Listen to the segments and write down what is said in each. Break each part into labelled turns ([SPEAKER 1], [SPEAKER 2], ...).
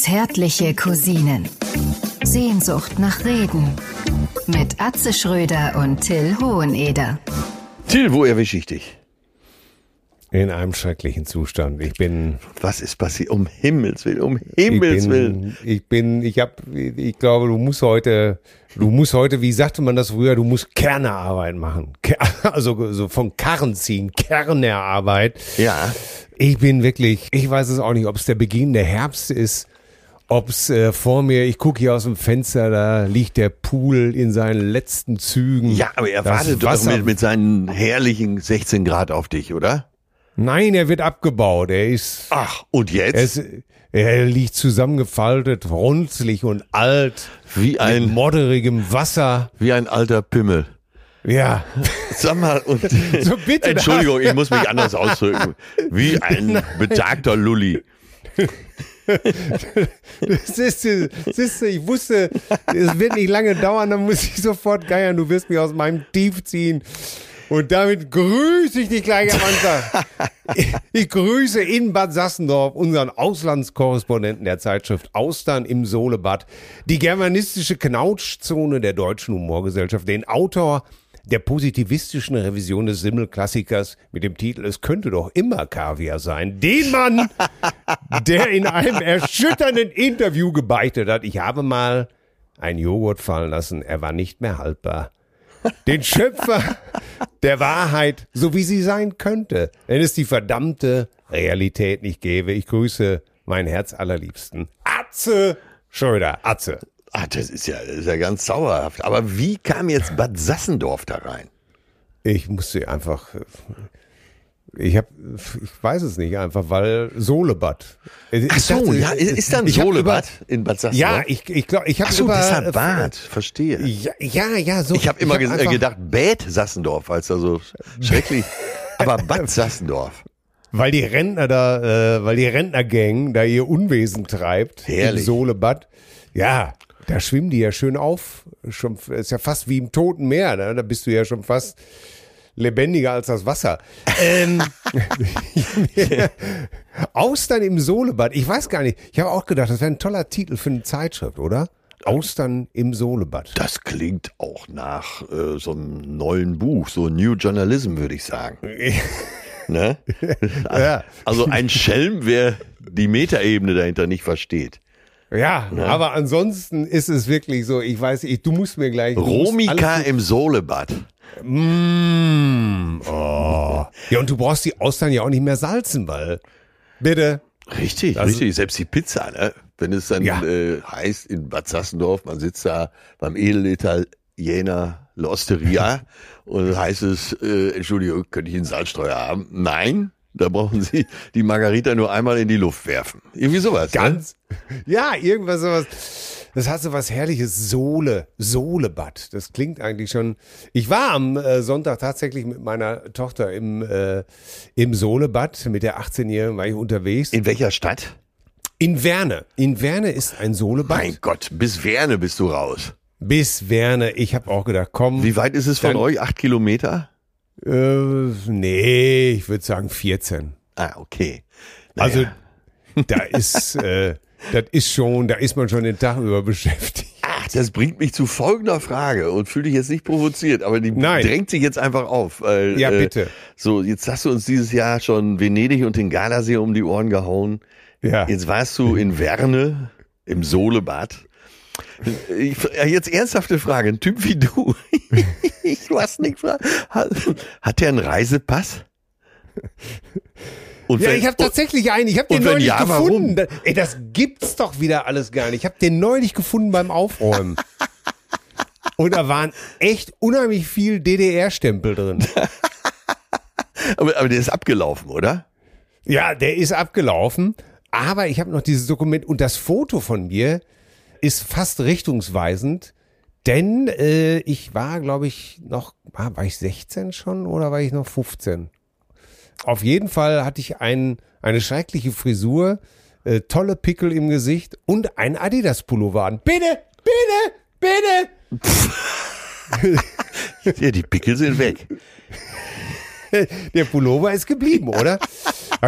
[SPEAKER 1] Zärtliche Cousinen. Sehnsucht nach Reden. Mit Atze Schröder und Till Hoheneder.
[SPEAKER 2] Till, wo erwische ich dich?
[SPEAKER 3] In einem schrecklichen Zustand. Ich bin.
[SPEAKER 2] Was ist passiert? Um Himmels Willen, um Himmels
[SPEAKER 3] ich bin,
[SPEAKER 2] Willen.
[SPEAKER 3] Ich bin, ich hab, ich glaube, du musst heute, du musst heute, wie sagte man das früher, du musst Kernearbeit machen. Also so von Karren ziehen, Kernerarbeit.
[SPEAKER 2] Ja.
[SPEAKER 3] Ich bin wirklich, ich weiß es auch nicht, ob es der Beginn der Herbst ist, ob es äh, vor mir, ich gucke hier aus dem Fenster, da liegt der Pool in seinen letzten Zügen.
[SPEAKER 2] Ja, aber er
[SPEAKER 3] Das
[SPEAKER 2] wartet doch mit, mit seinen herrlichen 16 Grad auf dich, oder?
[SPEAKER 3] Nein, er wird abgebaut. Er ist,
[SPEAKER 2] Ach, und
[SPEAKER 3] er,
[SPEAKER 2] jetzt?
[SPEAKER 3] ist, er liegt zusammengefaltet, runzlig und alt,
[SPEAKER 2] Wie
[SPEAKER 3] mit
[SPEAKER 2] ein,
[SPEAKER 3] modderigem Wasser.
[SPEAKER 2] wie ein alter Pimmel.
[SPEAKER 3] Ja,
[SPEAKER 2] Sag mal, und,
[SPEAKER 3] So bitte,
[SPEAKER 2] Entschuldigung, ich muss mich anders ausdrücken. Wie ein betagter Lulli.
[SPEAKER 3] Das ist, das ist, ich wusste, es wird nicht lange dauern, dann muss ich sofort geiern, du wirst mich aus meinem Tief ziehen. Und damit grüße ich dich gleich am Anfang. Ich, grüße in Bad Sassendorf unseren Auslandskorrespondenten der Zeitschrift Austern im Sohlebad, die germanistische Knautschzone der deutschen Humorgesellschaft, den Autor der positivistischen Revision des Simmelklassikers mit dem Titel Es könnte doch immer Kaviar sein. Den Mann, der in einem erschütternden Interview gebeichtet hat, ich habe mal einen Joghurt fallen lassen, er war nicht mehr haltbar. Den Schöpfer der Wahrheit, so wie sie sein könnte, wenn es die verdammte Realität nicht gäbe. Ich grüße meinen Herz allerliebsten. Atze Schröder, Atze.
[SPEAKER 2] Ah, das ist ja, das ist ja ganz sauerhaft. Aber wie kam jetzt Bad Sassendorf da rein?
[SPEAKER 3] Ich musste einfach, ich habe, ich weiß es nicht einfach, weil Solebad. Ich
[SPEAKER 2] Ach so,
[SPEAKER 3] dachte,
[SPEAKER 2] ja, ist ist da ein
[SPEAKER 3] ich hab
[SPEAKER 2] Solebad in Bad Sassendorf?
[SPEAKER 3] Ja, ich, ich glaube, ich habe
[SPEAKER 2] so,
[SPEAKER 3] über,
[SPEAKER 2] deshalb Bad, verstehe.
[SPEAKER 3] Ja, ja, ja, so.
[SPEAKER 2] Ich habe immer
[SPEAKER 3] hab
[SPEAKER 2] äh,
[SPEAKER 3] einfach-
[SPEAKER 2] gedacht, Bad Sassendorf, als da so schrecklich. Aber Bad Sassendorf.
[SPEAKER 3] Weil die Rentner da, äh, weil die Rentnergang da ihr Unwesen treibt
[SPEAKER 2] Herrlich.
[SPEAKER 3] im Solebad. Ja, da schwimmen die ja schön auf. Schon, ist ja fast wie im Toten Meer. Ne? Da bist du ja schon fast lebendiger als das Wasser. Ähm, Austern im Solebad. Ich weiß gar nicht. Ich habe auch gedacht, das wäre ein toller Titel für eine Zeitschrift, oder? Austern im Solebad.
[SPEAKER 2] Das klingt auch nach äh, so einem neuen Buch, so New Journalism, würde ich sagen. ne? Also ein Schelm, wer die Metaebene dahinter nicht versteht.
[SPEAKER 3] Ja, aber ansonsten ist es wirklich so, ich weiß, ich, du musst mir gleich.
[SPEAKER 2] Romika im Solebad.
[SPEAKER 3] Mm, oh. Ja, und du brauchst die Austern ja auch nicht mehr salzen, weil. Bitte.
[SPEAKER 2] Richtig,
[SPEAKER 3] Also-
[SPEAKER 2] richtig. Selbst die Pizza, ne? Wenn es dann
[SPEAKER 3] Ja.
[SPEAKER 2] äh, heißt in Bad Sassendorf, man sitzt da beim Edelitaliener L'Osteria und heißt es, äh, Entschuldigung, könnte ich einen Salzstreuer haben? Nein, da brauchen Sie die Margarita nur einmal in die Luft werfen. Irgendwie sowas. Ne?
[SPEAKER 3] Ganz. Ja, irgendwas sowas. Das hat so was herrliches Sohle, Sohlebad. Das klingt eigentlich schon. Ich war am äh, Sonntag tatsächlich mit meiner Tochter im, äh, im Sohlebad. Mit der 18-Jährigen war ich unterwegs.
[SPEAKER 2] In welcher Stadt?
[SPEAKER 3] In Werne. In Werne ist ein Sohlebad.
[SPEAKER 2] Mein Gott, bis Werne bist du raus.
[SPEAKER 3] Bis Werne. Ich habe auch gedacht, komm.
[SPEAKER 2] Wie weit ist es von euch? Acht Kilometer?
[SPEAKER 3] Äh, nee, ich würde sagen 14.
[SPEAKER 2] Ah, okay. Naja.
[SPEAKER 3] Also da ist, äh, das ist schon, da ist man schon den Tag über beschäftigt.
[SPEAKER 2] Ach, das bringt mich zu folgender Frage und fühl dich jetzt nicht provoziert, aber die
[SPEAKER 3] Nein.
[SPEAKER 2] drängt sich jetzt einfach auf. Weil,
[SPEAKER 3] Ja,
[SPEAKER 2] äh,
[SPEAKER 3] bitte.
[SPEAKER 2] So, jetzt hast du uns dieses Jahr schon Venedig und den Gardasee um die Ohren gehauen.
[SPEAKER 3] Ja.
[SPEAKER 2] Jetzt warst du in Werne im Solebad. Ja, jetzt ernsthafte Frage, ein Typ wie du. ich weiß nicht, hat, hat der einen Reisepass? Und
[SPEAKER 3] Ja,
[SPEAKER 2] wenn-
[SPEAKER 3] ich habe tatsächlich einen. Ich habe den neulich
[SPEAKER 2] ja,
[SPEAKER 3] gefunden. Da- Ey, das gibt's doch wieder alles gar nicht. Ich habe den neulich gefunden beim Aufräumen. Und da waren echt unheimlich viel DDR-Stempel drin.
[SPEAKER 2] aber, aber der ist abgelaufen, oder?
[SPEAKER 3] Ja, der ist abgelaufen. Aber ich habe noch dieses Dokument und das Foto von mir ist fast richtungsweisend, denn äh, ich war, glaube ich, noch, war, war ich 16 schon oder war ich noch 15? Auf jeden Fall hatte ich ein, eine schreckliche Frisur, äh, tolle Pickel im Gesicht und ein Adidas-Pullover an. Bitte, bitte, bitte!
[SPEAKER 2] Ja, die Pickel sind weg.
[SPEAKER 3] Der Pullover ist geblieben, oder?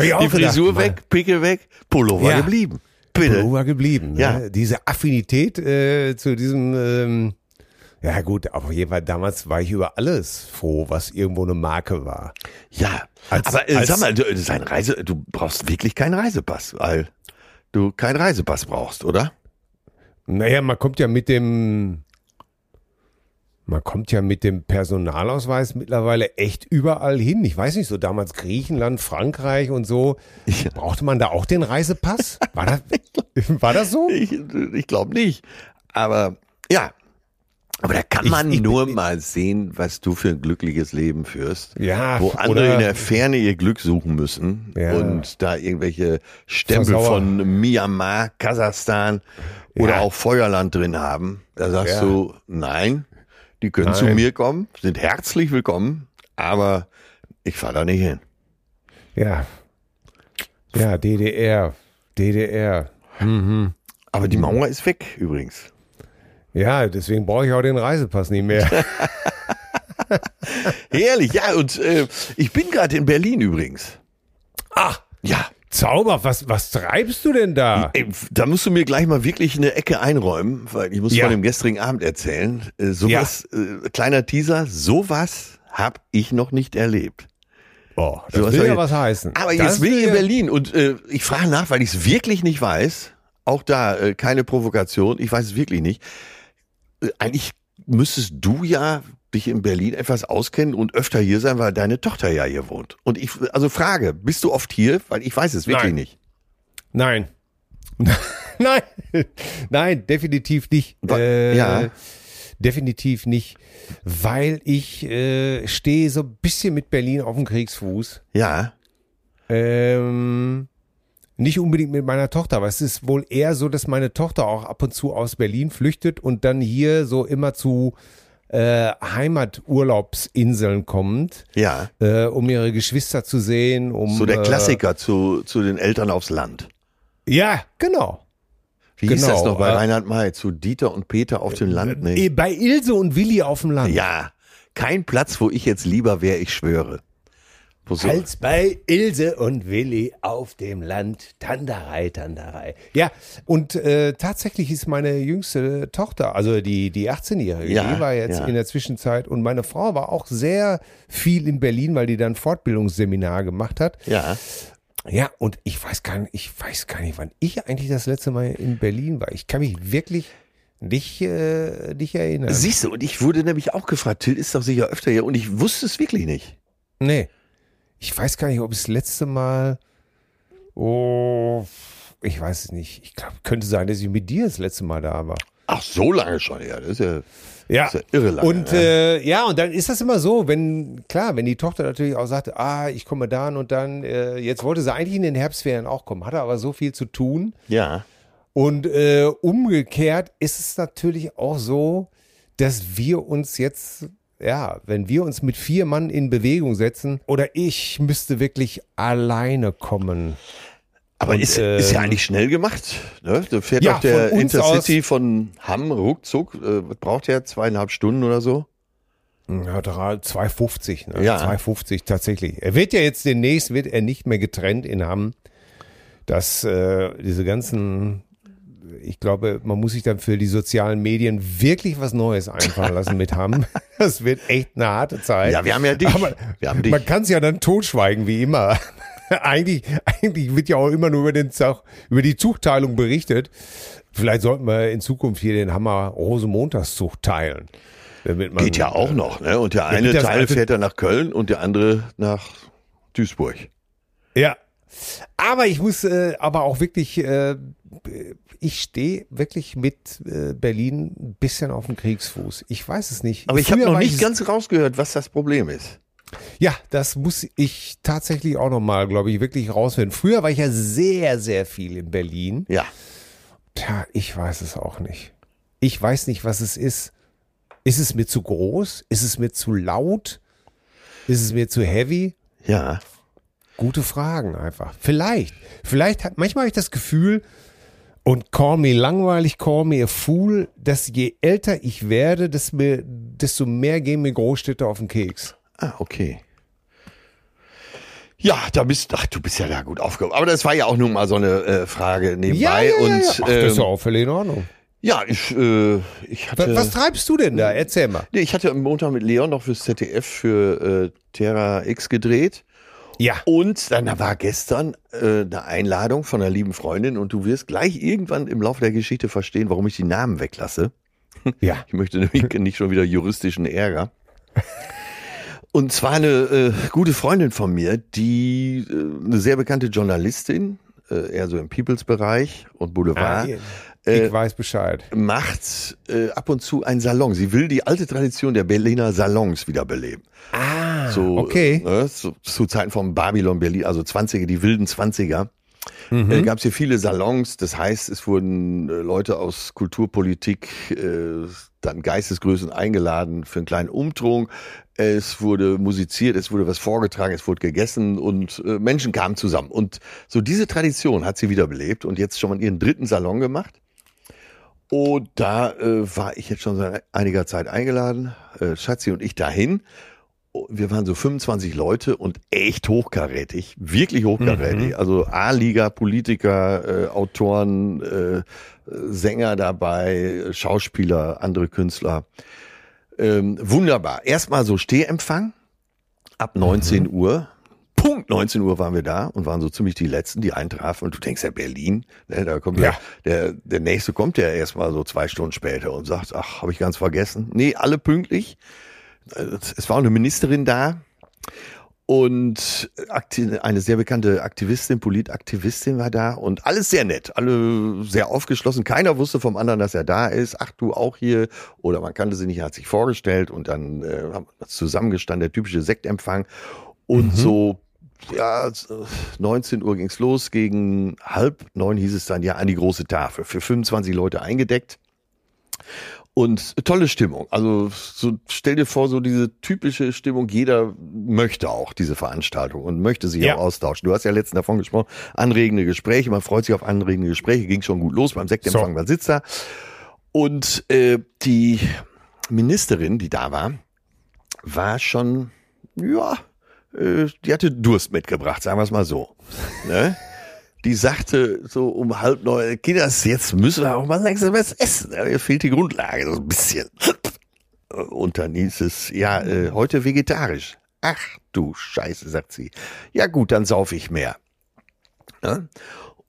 [SPEAKER 2] Die
[SPEAKER 3] gedacht,
[SPEAKER 2] Frisur
[SPEAKER 3] Mann.
[SPEAKER 2] weg, Pickel weg, Pullover
[SPEAKER 3] Ja.
[SPEAKER 2] geblieben. Bitte.
[SPEAKER 3] Pullover geblieben. Ne?
[SPEAKER 2] Ja.
[SPEAKER 3] Diese Affinität äh, zu diesem, ähm, ja gut, auf jeden Fall damals war ich über alles froh, was irgendwo eine Marke war.
[SPEAKER 2] Ja,
[SPEAKER 3] Als-
[SPEAKER 2] aber äh,
[SPEAKER 3] als-
[SPEAKER 2] sag mal, du, das ist ein Reise, du brauchst wirklich keinen Reisepass, weil du keinen Reisepass brauchst, oder?
[SPEAKER 3] Naja, man kommt ja mit dem, man kommt ja mit dem Personalausweis mittlerweile echt überall hin. Ich weiß nicht, so damals Griechenland, Frankreich und so.
[SPEAKER 2] Ja.
[SPEAKER 3] Brauchte man da auch den Reisepass? War das, war das so?
[SPEAKER 2] Ich, ich glaube nicht. Aber ja, aber da kann
[SPEAKER 3] Ich-
[SPEAKER 2] man
[SPEAKER 3] ich-
[SPEAKER 2] nur mal sehen, was du für ein glückliches Leben führst.
[SPEAKER 3] Ja,
[SPEAKER 2] Wo andere in der Ferne ihr Glück suchen müssen
[SPEAKER 3] Ja.
[SPEAKER 2] und da irgendwelche Stempel
[SPEAKER 3] Versauer.
[SPEAKER 2] von Myanmar, Kasachstan oder
[SPEAKER 3] Ja.
[SPEAKER 2] auch Feuerland drin haben. Da sagst
[SPEAKER 3] Ja.
[SPEAKER 2] du, nein, die können zu
[SPEAKER 3] Nein.
[SPEAKER 2] mir kommen, sind herzlich willkommen, aber ich fahre da nicht hin.
[SPEAKER 3] Ja. Ja, DDR. DDR.
[SPEAKER 2] Aber die Mauer ist weg übrigens.
[SPEAKER 3] Ja, deswegen brauche ich auch den Reisepass nicht mehr.
[SPEAKER 2] Herrlich, ja, und äh, ich bin gerade in Berlin übrigens.
[SPEAKER 3] Ach,
[SPEAKER 2] Ja,
[SPEAKER 3] Zauber, was, was treibst du denn da?
[SPEAKER 2] Ey, da musst du mir gleich mal wirklich eine Ecke einräumen, weil ich muss
[SPEAKER 3] Ja.
[SPEAKER 2] von dem gestrigen Abend erzählen. Äh, sowas, äh, kleiner Teaser, sowas habe ich noch nicht erlebt.
[SPEAKER 3] Oh, das
[SPEAKER 2] Sowas
[SPEAKER 3] will
[SPEAKER 2] soll
[SPEAKER 3] ja was heißen.
[SPEAKER 2] Aber
[SPEAKER 3] Das
[SPEAKER 2] jetzt bin ich in
[SPEAKER 3] ja-
[SPEAKER 2] Berlin und äh, ich frage nach, weil ich es wirklich nicht weiß. Auch da äh, keine Provokation, ich weiß es wirklich nicht. Äh, eigentlich müsstest du ja dich in Berlin etwas auskennen und öfter hier sein, weil deine Tochter ja hier wohnt. Und ich, also Frage, bist du oft hier? Weil ich weiß es wirklich
[SPEAKER 3] Nein.
[SPEAKER 2] nicht.
[SPEAKER 3] Nein. Nein. Nein, definitiv nicht. Äh,
[SPEAKER 2] ja.
[SPEAKER 3] Definitiv nicht, weil ich äh, stehe so ein bisschen mit Berlin auf dem Kriegsfuß.
[SPEAKER 2] Ja,
[SPEAKER 3] Ähm, nicht unbedingt mit meiner Tochter, aber es ist wohl eher so, dass meine Tochter auch ab und zu aus Berlin flüchtet und dann hier so immer zu äh, Heimaturlaubsinseln kommt,
[SPEAKER 2] ja.
[SPEAKER 3] äh, um ihre Geschwister zu sehen. Um,
[SPEAKER 2] So der
[SPEAKER 3] äh,
[SPEAKER 2] Klassiker zu, zu den Eltern aufs Land.
[SPEAKER 3] Ja, genau.
[SPEAKER 2] Wie hieß
[SPEAKER 3] Genau,
[SPEAKER 2] das noch bei
[SPEAKER 3] äh,
[SPEAKER 2] Reinhard May? Zu Dieter und Peter auf dem Land?
[SPEAKER 3] Eh,
[SPEAKER 2] Nee.
[SPEAKER 3] Bei Ilse und Willi auf dem Land.
[SPEAKER 2] Ja, kein Platz, wo ich jetzt lieber wäre, ich schwöre. So,
[SPEAKER 3] Als bei Ilse und Willi auf dem Land. Tanderei, Tanderei. Ja, und äh, tatsächlich ist meine jüngste Tochter, also die, die 18-Jährige,
[SPEAKER 2] Ja,
[SPEAKER 3] die war jetzt
[SPEAKER 2] ja.
[SPEAKER 3] in der Zwischenzeit und meine Frau war auch sehr viel in Berlin, weil die dann Fortbildungsseminar gemacht hat.
[SPEAKER 2] ja,
[SPEAKER 3] Ja, und ich weiß gar nicht, ich weiß gar nicht, wann ich eigentlich das letzte Mal in Berlin war. Ich kann mich wirklich nicht, äh, nicht erinnern.
[SPEAKER 2] siehst du, und ich wurde nämlich auch gefragt, Till ist doch sicher öfter hier und ich wusste es wirklich nicht.
[SPEAKER 3] Nee. Ich weiß gar nicht, ob ich das letzte Mal. Oh, ich weiß es nicht. Ich glaube, könnte sein, dass ich mit dir das letzte Mal da war.
[SPEAKER 2] Ach, so lange schon, ja, das ist ja,
[SPEAKER 3] Ja.
[SPEAKER 2] das ist ja irre lange.
[SPEAKER 3] Und
[SPEAKER 2] ne?
[SPEAKER 3] äh, ja, und dann ist das immer so, wenn, klar, wenn die Tochter natürlich auch sagte, ah, ich komme dann und dann, äh, jetzt wollte sie eigentlich in den Herbstferien auch kommen, hatte aber so viel zu tun.
[SPEAKER 2] ja,
[SPEAKER 3] Und äh, umgekehrt ist es natürlich auch so, dass wir uns jetzt, ja, wenn wir uns mit vier Mann in Bewegung setzen, oder ich müsste wirklich alleine kommen.
[SPEAKER 2] aber
[SPEAKER 3] und,
[SPEAKER 2] ist, ist ja
[SPEAKER 3] ähm,
[SPEAKER 2] eigentlich schnell gemacht. Ne? Da fährt
[SPEAKER 3] Ja,
[SPEAKER 2] doch der
[SPEAKER 3] von
[SPEAKER 2] Intercity von Hamm ruckzuck, äh, braucht der zweieinhalb Stunden oder so?
[SPEAKER 3] Ja, drei- 250, ne?
[SPEAKER 2] Ja.
[SPEAKER 3] 250 tatsächlich. Er wird ja jetzt demnächst, wird er nicht mehr getrennt in Hamm. Dass äh, diese ganzen, ich glaube, man muss sich dann für die sozialen Medien wirklich was Neues einfallen lassen mit Hamm. Das wird echt eine harte Zeit.
[SPEAKER 2] Ja, wir haben ja dich.
[SPEAKER 3] Aber
[SPEAKER 2] wir haben dich.
[SPEAKER 3] Man kann es ja dann totschweigen, wie immer. eigentlich, eigentlich wird ja auch immer nur über, den über die Zugteilung berichtet. Vielleicht sollten wir in Zukunft hier den Hammer Rosenmontagszug teilen. Damit man,
[SPEAKER 2] Geht ja auch noch, ne? Und der eine Teil fährt dann nach Köln und der andere nach Duisburg.
[SPEAKER 3] Ja. Aber ich muss äh, aber auch wirklich, äh, ich stehe wirklich mit äh, Berlin ein bisschen auf dem Kriegsfuß. Ich weiß es nicht.
[SPEAKER 2] Aber ich habe
[SPEAKER 3] Früher
[SPEAKER 2] noch nicht
[SPEAKER 3] ich-
[SPEAKER 2] ganz rausgehört, was das Problem ist.
[SPEAKER 3] Ja, das muss ich tatsächlich auch nochmal, glaube ich, wirklich rausfinden. Früher war ich ja sehr, sehr viel in Berlin.
[SPEAKER 2] Ja.
[SPEAKER 3] Tja, ich weiß es auch nicht. Ich weiß nicht, was es ist. Ist es mir zu groß? Ist es mir zu laut? Ist es mir zu heavy?
[SPEAKER 2] Ja.
[SPEAKER 3] Gute Fragen einfach. Vielleicht. Vielleicht hat, manchmal habe ich das Gefühl, und call me langweilig, call me a fool, dass je älter ich werde, desto mehr, desto mehr gehen mir Großstädte auf den Keks.
[SPEAKER 2] Ah, okay. Ja, da bist ach, du bist ja da gut aufgehoben. Aber das war ja auch nun mal so eine äh, Frage nebenbei.
[SPEAKER 3] Ja, ja, ja,
[SPEAKER 2] und
[SPEAKER 3] ja. Ach, das ist
[SPEAKER 2] ähm,
[SPEAKER 3] doch auch völlig in Ordnung.
[SPEAKER 2] ja, ich, äh, ich hatte.
[SPEAKER 3] Was, was treibst du denn da? Erzähl mal.
[SPEAKER 2] Nee, ich hatte am Montag mit Leon noch fürs ZDF für äh, Terra X gedreht.
[SPEAKER 3] Ja.
[SPEAKER 2] Und dann war gestern äh, eine Einladung von einer lieben Freundin und du wirst gleich irgendwann im Laufe der Geschichte verstehen, warum ich die Namen weglasse.
[SPEAKER 3] Ja.
[SPEAKER 2] Ich möchte nämlich nicht schon wieder juristischen Ärger. Und zwar eine äh, gute Freundin von mir, die äh, eine sehr bekannte Journalistin, äh, eher so im Peoples-Bereich und Boulevard,
[SPEAKER 3] ich
[SPEAKER 2] äh,
[SPEAKER 3] weiß Bescheid.
[SPEAKER 2] macht äh, ab und zu einen Salon. Sie will die alte Tradition der Berliner Salons wiederbeleben.
[SPEAKER 3] Ah,
[SPEAKER 2] So,
[SPEAKER 3] okay.
[SPEAKER 2] Ne, zu, zu Zeiten von Babylon Berlin, also 20er, die wilden 20er.
[SPEAKER 3] Mhm.
[SPEAKER 2] Äh, gab es hier viele Salons, das heißt, es wurden äh, Leute aus Kulturpolitik, äh, dann Geistesgrößen eingeladen für einen kleinen Umtrunk. Es wurde musiziert, es wurde was vorgetragen, es wurde gegessen und äh, Menschen kamen zusammen. Und so diese Tradition hat sie wiederbelebt und jetzt schon mal ihren dritten Salon gemacht. Und da äh, war ich jetzt schon seit einiger Zeit eingeladen, äh, Schatzi und ich dahin. Oh, Wir waren so 25 Leute und echt hochkarätig, wirklich hochkarätig. Also A-Liga, Politiker, äh, Autoren, äh, Sänger dabei, Schauspieler, andere Künstler. Ähm, wunderbar. Erstmal so Stehempfang ab 19 Uhr. Punkt 19 Uhr waren wir da und waren so ziemlich die Letzten, die eintrafen. Und du denkst ja, Berlin, ne, da kommt ja. der, der Nächste kommt ja erstmal so zwei Stunden später und sagt, ach, habe ich ganz vergessen. Nee, alle pünktlich. Es war auch eine Ministerin da und eine sehr bekannte Aktivistin, Politaktivistin war da und alles sehr nett, alle sehr aufgeschlossen. Keiner wusste vom anderen, dass er da ist. Ach, du auch hier. Oder man kannte sie nicht, hat sich vorgestellt und dann äh, haben wir zusammengestanden, der typische Sektempfang. Und so, ja, 19 Uhr ging's los, gegen halb neun hieß es dann ja an die große Tafel. Für 25 Leute eingedeckt. Und tolle Stimmung. Also so, stell dir vor, so diese typische Stimmung, jeder möchte auch diese Veranstaltung und möchte sich
[SPEAKER 3] Ja.
[SPEAKER 2] auch austauschen. Du hast ja letztens davon gesprochen, anregende Gespräche, man freut sich auf anregende Gespräche, ging schon gut los beim Sektempfang,
[SPEAKER 3] So.
[SPEAKER 2] man sitzt da. Und äh, die Ministerin, die da war, war schon, ja, äh, die hatte Durst mitgebracht, sagen wir es mal so. Ne? Die sagte so um halb neun, Kinders, jetzt müssen wir auch mal langsam was essen. Mir fehlt die Grundlage so ein bisschen. Und dann hieß es, ja, äh, heute vegetarisch. Ach du Scheiße, sagt sie. Ja gut, dann sauf ich mehr. Ja?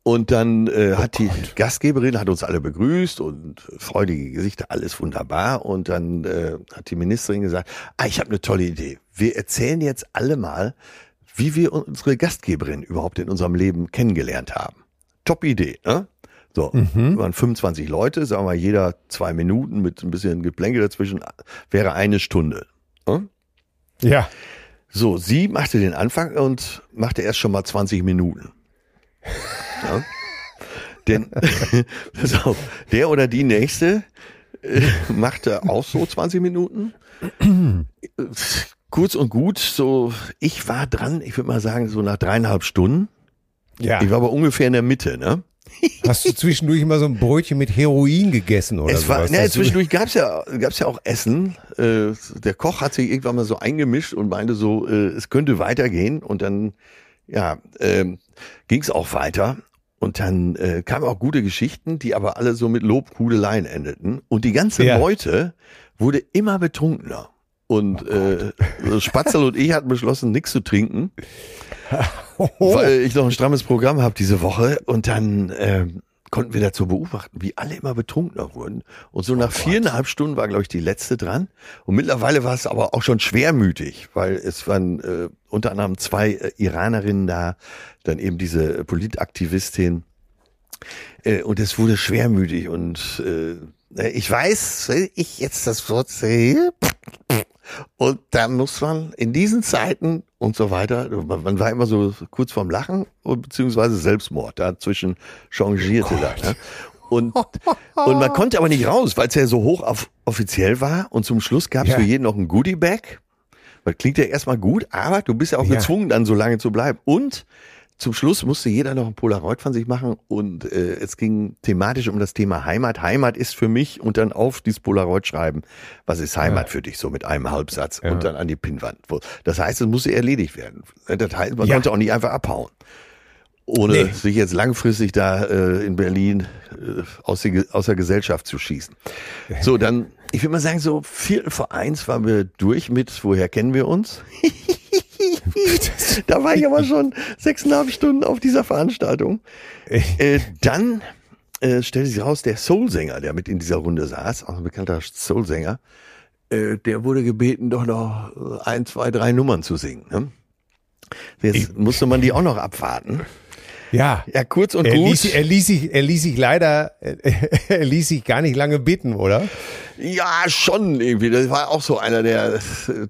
[SPEAKER 2] Und dann äh, hat die Gastgeberin hat uns alle begrüßt und freudige Gesichter, alles wunderbar. Und dann äh, hat die Ministerin gesagt, ah, ich habe eine tolle Idee. Wir erzählen jetzt alle mal, wie wir unsere Gastgeberin überhaupt in unserem Leben kennengelernt haben. Top Idee, ne? So, wir waren 25 Leute, sagen wir jeder zwei Minuten mit ein bisschen Geplänkel dazwischen, wäre eine Stunde. Ne?
[SPEAKER 3] Ja.
[SPEAKER 2] So, sie machte den Anfang und machte erst schon mal 20 Minuten. Ja. Denn, pass auf, der oder die nächste äh, machte auch so 20 Minuten. Kurz und gut, so, ich war dran, ich würde mal sagen, so nach dreieinhalb Stunden.
[SPEAKER 3] Ja.
[SPEAKER 2] Ich war aber ungefähr in der Mitte, ne?
[SPEAKER 3] Hast du zwischendurch immer so ein Brötchen mit Heroin gegessen oder
[SPEAKER 2] es war,
[SPEAKER 3] sowas?
[SPEAKER 2] ne, zwischendurch gab's ja, gab's ja auch Essen. Äh, der Koch hat sich irgendwann mal so eingemischt und meinte so, äh, es könnte weitergehen. Und dann, ja, ähm, ging's auch weiter. Und dann äh, kamen auch gute Geschichten, die aber alle so mit Lobhudeleien endeten. Und die ganze
[SPEAKER 3] Ja.
[SPEAKER 2] Meute wurde immer betrunkener. Und äh, Spatzel und ich hatten beschlossen, nichts zu trinken,
[SPEAKER 3] Oh.
[SPEAKER 2] weil ich noch ein strammes Programm habe diese Woche. Und dann ähm, konnten wir dazu beobachten, wie alle immer betrunkener wurden. Und so nach viereinhalb Stunden war, glaube ich, die letzte dran. Und mittlerweile war es aber auch schon schwermütig, weil es waren äh, unter anderem zwei äh, Iranerinnen da, dann eben diese äh, Politaktivistin. Äh, und es wurde schwermütig. Und äh, ich weiß, wenn ich jetzt das Wort sehe, und da muss man in diesen Zeiten und so weiter, man, war immer so kurz vorm Lachen und beziehungsweise Selbstmord. Dazwischen changierte da. Ne? Und, und man konnte aber nicht raus, weil es ja so hoch auf, offiziell war. Und zum Schluss gab es
[SPEAKER 3] Ja.
[SPEAKER 2] für jeden noch ein Goodie-Bag. Das klingt ja erstmal gut, aber du bist ja auch
[SPEAKER 3] Ja.
[SPEAKER 2] gezwungen, dann so lange zu bleiben. Und zum Schluss musste jeder noch ein Polaroid von sich machen und äh, es ging thematisch um das Thema Heimat. Heimat ist für mich und dann auf dieses Polaroid schreiben, was ist Heimat
[SPEAKER 3] Ja.
[SPEAKER 2] für dich, so mit einem Halbsatz
[SPEAKER 3] Ja.
[SPEAKER 2] und dann an die Pinnwand. Das heißt, es musste erledigt werden. Das heißt, man
[SPEAKER 3] Ja.
[SPEAKER 2] konnte auch nicht einfach abhauen. Ohne
[SPEAKER 3] Nee.
[SPEAKER 2] sich jetzt langfristig da äh, in Berlin äh, aus, die, aus der Gesellschaft zu schießen. So, dann, ich würde mal sagen, so Viertel vor eins waren wir durch mit, woher kennen wir uns? da war ich aber schon sechseinhalb Stunden auf dieser Veranstaltung. Äh, dann äh, stellte sich raus, der Soulsänger, der mit in dieser Runde saß, auch ein bekannter Soulsänger, äh, der wurde gebeten, doch noch äh, ein, zwei, drei Nummern zu singen. Ne? Jetzt musste man die auch noch abwarten.
[SPEAKER 3] Ja.
[SPEAKER 2] Ja, kurz und
[SPEAKER 3] Er
[SPEAKER 2] gut.
[SPEAKER 3] ließ, er, ließ sich, er ließ sich leider, er ließ sich gar nicht lange bitten, oder?
[SPEAKER 2] Ja, schon irgendwie. Das war auch so einer, der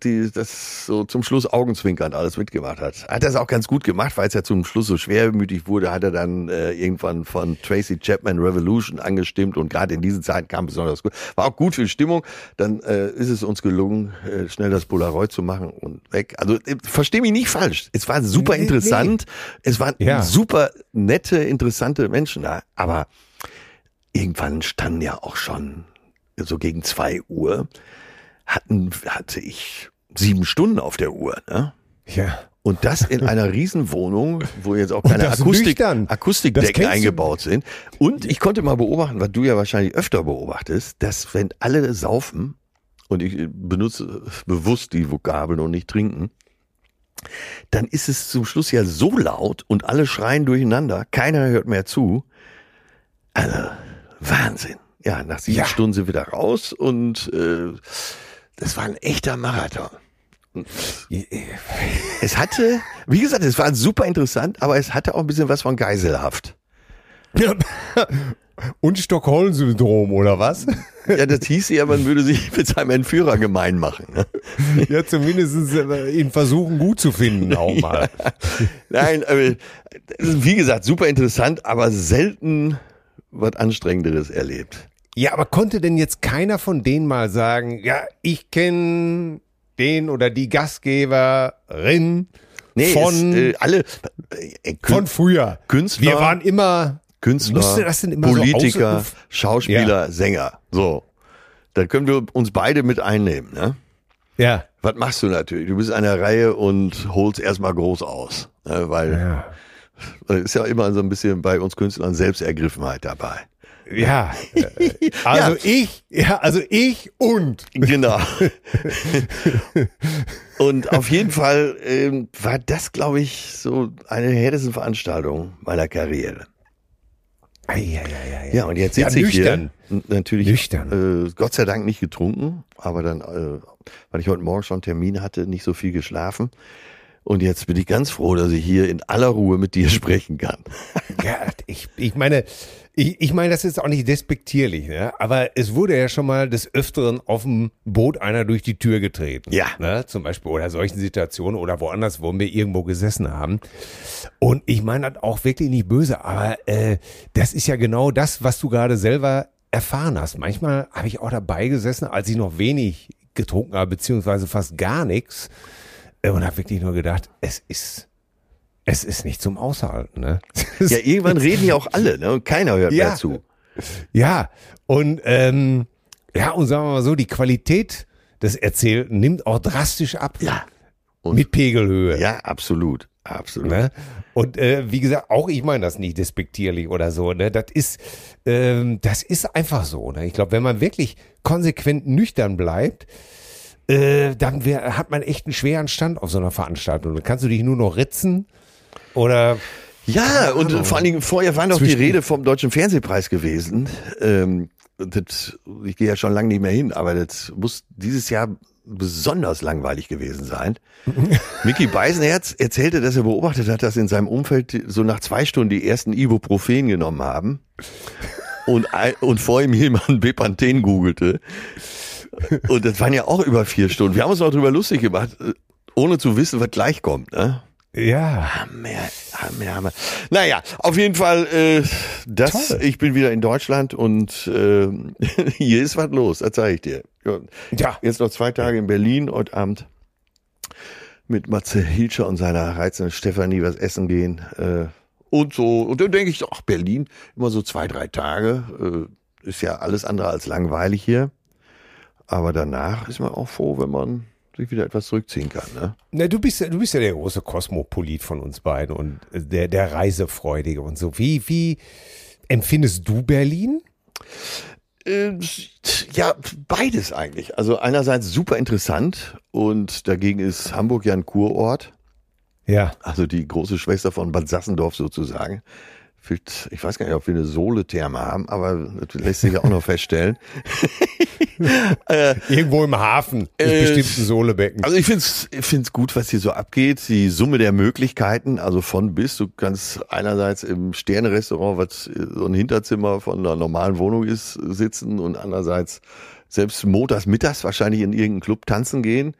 [SPEAKER 2] die, das so zum Schluss augenzwinkernd alles mitgemacht hat. Hat das auch ganz gut gemacht, weil es ja zum Schluss so schwermütig wurde, hat er dann äh, irgendwann von Tracy Chapman Revolution angestimmt und gerade in diesen Zeiten kam besonders gut. War auch gut für die Stimmung. Dann äh, ist es uns gelungen, äh, schnell das Polaroid zu machen und weg. Also äh, versteh mich nicht falsch. Es war super
[SPEAKER 3] Nee,
[SPEAKER 2] interessant. Es waren
[SPEAKER 3] Ja.
[SPEAKER 2] super nette, interessante Menschen da. Aber irgendwann standen ja auch schon so gegen zwei Uhr hatten, hatte ich sieben Stunden auf der Uhr. Ne?
[SPEAKER 3] Ja.
[SPEAKER 2] Und das in einer Riesenwohnung, wo jetzt auch keine Akustik, Akustikdecken eingebaut sind. Und ich konnte mal beobachten, was du ja wahrscheinlich öfter beobachtest, dass wenn alle saufen, und ich benutze bewusst die Vokabeln und nicht trinken, dann ist es zum Schluss ja so laut und alle schreien durcheinander, keiner hört mehr zu. Also, Wahnsinn. Ja, nach sieben
[SPEAKER 3] Ja.
[SPEAKER 2] Stunden sind wir da raus und äh, das war ein echter Marathon. Es hatte, wie gesagt, es war super interessant, aber es hatte auch ein bisschen was von Geiselhaft.
[SPEAKER 3] Und Stockholm-Syndrom, oder was?
[SPEAKER 2] Ja, das hieß ja, man würde sich mit seinem Entführer gemein machen. Ne?
[SPEAKER 3] ja, zumindest ihn versuchen, gut zu finden, auch mal.
[SPEAKER 2] Nein, aber, wie gesagt, super interessant, aber selten was Anstrengenderes erlebt.
[SPEAKER 3] Ja, aber konnte denn jetzt keiner von denen mal sagen, ja, ich kenne den oder die Gastgeberin von,
[SPEAKER 2] es, äh, alle äh, Kün-
[SPEAKER 3] von früher.
[SPEAKER 2] Künstler,
[SPEAKER 3] Wir waren immer,
[SPEAKER 2] Künstler,
[SPEAKER 3] immer so
[SPEAKER 2] Politiker,
[SPEAKER 3] aus-
[SPEAKER 2] Schauspieler, Sänger. So, da können wir uns beide mit einnehmen. Ne?
[SPEAKER 3] ja,
[SPEAKER 2] Was machst du natürlich? Du bist an der Reihe und holst erstmal groß aus. Ne? Weil
[SPEAKER 3] ja,
[SPEAKER 2] äh, ist ja immer so ein bisschen bei uns Künstlern Selbstergriffenheit dabei.
[SPEAKER 3] Ja. Also
[SPEAKER 2] Ja.
[SPEAKER 3] ich, ja, also ich und.
[SPEAKER 2] Genau. und auf jeden Fall ähm, war das, glaube ich, so eine der härtesten Veranstaltungen meiner Karriere.
[SPEAKER 3] Ei, ei, ei, ei.
[SPEAKER 2] Ja, und jetzt
[SPEAKER 3] Ja,
[SPEAKER 2] sitze ich
[SPEAKER 3] nüchtern.
[SPEAKER 2] hier. Natürlich,
[SPEAKER 3] Nüchtern.
[SPEAKER 2] Äh, Gott sei Dank nicht getrunken, aber dann, äh, weil ich heute Morgen schon einen Termin hatte, nicht so viel geschlafen. Und jetzt bin ich ganz froh, dass ich hier in aller Ruhe mit dir sprechen kann.
[SPEAKER 3] Ja, ich, ich meine, ich, ich meine, das ist auch nicht despektierlich, ne? aber es wurde ja schon mal des Öfteren auf dem Boot einer durch die Tür getreten.
[SPEAKER 2] Ja.
[SPEAKER 3] Ne? Zum Beispiel oder solchen Situationen oder woanders, wo wir irgendwo gesessen haben. Und ich meine das auch wirklich nicht böse, aber äh, das ist ja genau das, was du gerade selber erfahren hast. Manchmal habe ich auch dabei gesessen, als ich noch wenig getrunken habe, beziehungsweise fast gar nichts. äh, Und habe wirklich nur gedacht, es ist, es ist nicht zum Aushalten. Ne?
[SPEAKER 2] Ja, irgendwann reden ja auch alle, ne? Und keiner hört
[SPEAKER 3] Ja.
[SPEAKER 2] mehr zu.
[SPEAKER 3] Ja, und ähm, ja, und sagen wir mal so, die Qualität des Erzählten nimmt auch drastisch ab.
[SPEAKER 2] Ja. Und-
[SPEAKER 3] Mit Pegelhöhe.
[SPEAKER 2] Ja, absolut. Absolut.
[SPEAKER 3] Ne? Und äh, wie gesagt, auch ich meine das nicht despektierlich oder so. Ne? Das ist, ähm, das ist einfach so. Ne? Ich glaube, wenn man wirklich konsequent nüchtern bleibt, äh, dann wär, hat man echt einen schweren Stand auf so einer Veranstaltung. Dann kannst du dich nur noch ritzen oder
[SPEAKER 2] Ja, und vor allen Dingen vorher war noch die
[SPEAKER 3] Zwischen-
[SPEAKER 2] Rede vom Deutschen Fernsehpreis gewesen. Ähm, das, ich gehe ja schon lange nicht mehr hin, aber das muss dieses Jahr besonders langweilig gewesen sein. Mickey Beisenherz erzählte, dass er beobachtet hat, dass in seinem Umfeld so nach zwei Stunden die ersten Ibuprofen genommen haben und, ein- und vor ihm jemand Bepanthen googelte. Und das waren ja auch über vier Stunden. Wir haben uns auch drüber lustig gemacht, ohne zu wissen, was gleich kommt. Ne?
[SPEAKER 3] Ja.
[SPEAKER 2] Hammer, Hammer, Hammer. Naja, auf jeden Fall, äh, das,
[SPEAKER 3] Toll.
[SPEAKER 2] ich bin wieder in Deutschland und äh, hier ist was los, das zeige ich dir. Ja. Jetzt noch zwei Tage in Berlin, heute Abend mit Matze Hilscher und seiner reizenden Stefanie was essen gehen. Äh, und so, und dann denke ich, ach, Berlin, immer so zwei, drei Tage, äh, ist ja alles andere als langweilig hier. Aber danach ist man auch froh, wenn man sich wieder etwas zurückziehen kann. Ne?
[SPEAKER 3] Na, du bist ja, du bist ja der große Kosmopolit von uns beiden und äh, der, der Reisefreudige und so. Wie, wie empfindest du Berlin?
[SPEAKER 2] Äh, ja, beides eigentlich. Also einerseits super interessant und dagegen ist Hamburg ja ein Kurort.
[SPEAKER 3] Ja.
[SPEAKER 2] Also die große Schwester von Bad Sassendorf sozusagen. Ich weiß gar nicht, ob wir eine Sohle-Therme haben, aber das lässt sich ja auch noch feststellen.
[SPEAKER 3] äh, Irgendwo im Hafen ist äh, bestimmt ein Sohlebecken.
[SPEAKER 2] Also ich finde es ich find's gut, was hier so abgeht. Die Summe der Möglichkeiten, also von bis. Du kannst einerseits im Sterne-Restaurant, was so ein Hinterzimmer von einer normalen Wohnung ist, sitzen und andererseits selbst montags mittags wahrscheinlich in irgendeinen Club tanzen gehen.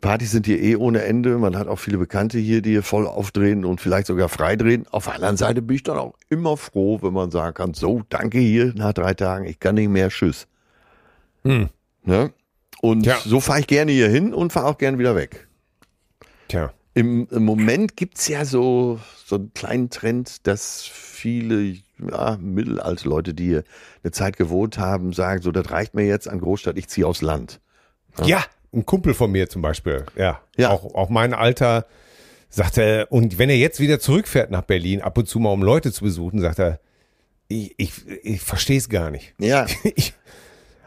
[SPEAKER 2] Partys sind hier eh ohne Ende. Man hat auch viele Bekannte hier, die hier voll aufdrehen und vielleicht sogar freidrehen. Auf der anderen Seite bin ich dann auch immer froh, wenn man sagen kann, so, danke hier nach drei Tagen, ich kann nicht mehr, tschüss. Hm. Ne? Und Tja. so fahre ich gerne hier hin und fahre auch gerne wieder weg.
[SPEAKER 3] Tja.
[SPEAKER 2] Im, im Moment gibt's ja so, so einen kleinen Trend, dass viele ja, mittelalte Leute, die hier eine Zeit gewohnt haben, sagen, so, das reicht mir jetzt an Großstadt, ich ziehe aufs Land.
[SPEAKER 3] Ja, ja ein Kumpel von mir zum Beispiel, ja, ja. Auch, auch mein Alter, sagt er, und wenn er jetzt wieder zurückfährt nach Berlin, ab und zu mal um Leute zu besuchen, sagt er, ich, ich, ich verstehe es gar nicht.
[SPEAKER 2] Ja.
[SPEAKER 3] Ich,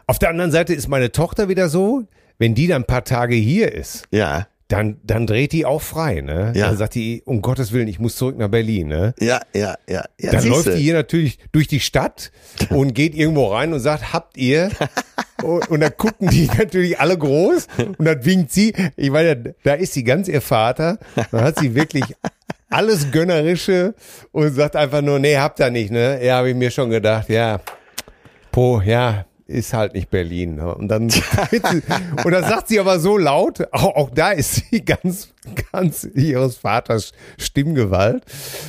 [SPEAKER 3] auf der anderen Seite ist meine Tochter wieder so, wenn die dann ein paar Tage hier ist.
[SPEAKER 2] Ja
[SPEAKER 3] dann, dann dreht die auch frei, ne?
[SPEAKER 2] Ja.
[SPEAKER 3] Dann sagt die, um Gottes Willen, ich muss zurück nach Berlin, ne?
[SPEAKER 2] Ja, ja, ja. ja
[SPEAKER 3] dann läuft die hier natürlich durch die Stadt und geht irgendwo rein und sagt, habt ihr? und, und dann gucken die natürlich alle groß und dann winkt sie. Ich meine, da ist sie ganz ihr Vater. Dann hat sie wirklich alles Gönnerische und sagt einfach nur, nee, habt ihr nicht, ne? Ja, habe ich mir schon gedacht, ja. Po, ja, ist halt nicht Berlin. Ne? Und dann, und dann sagt sie aber so laut, auch, auch da ist sie ganz, ganz ihres Vaters Stimmgewalt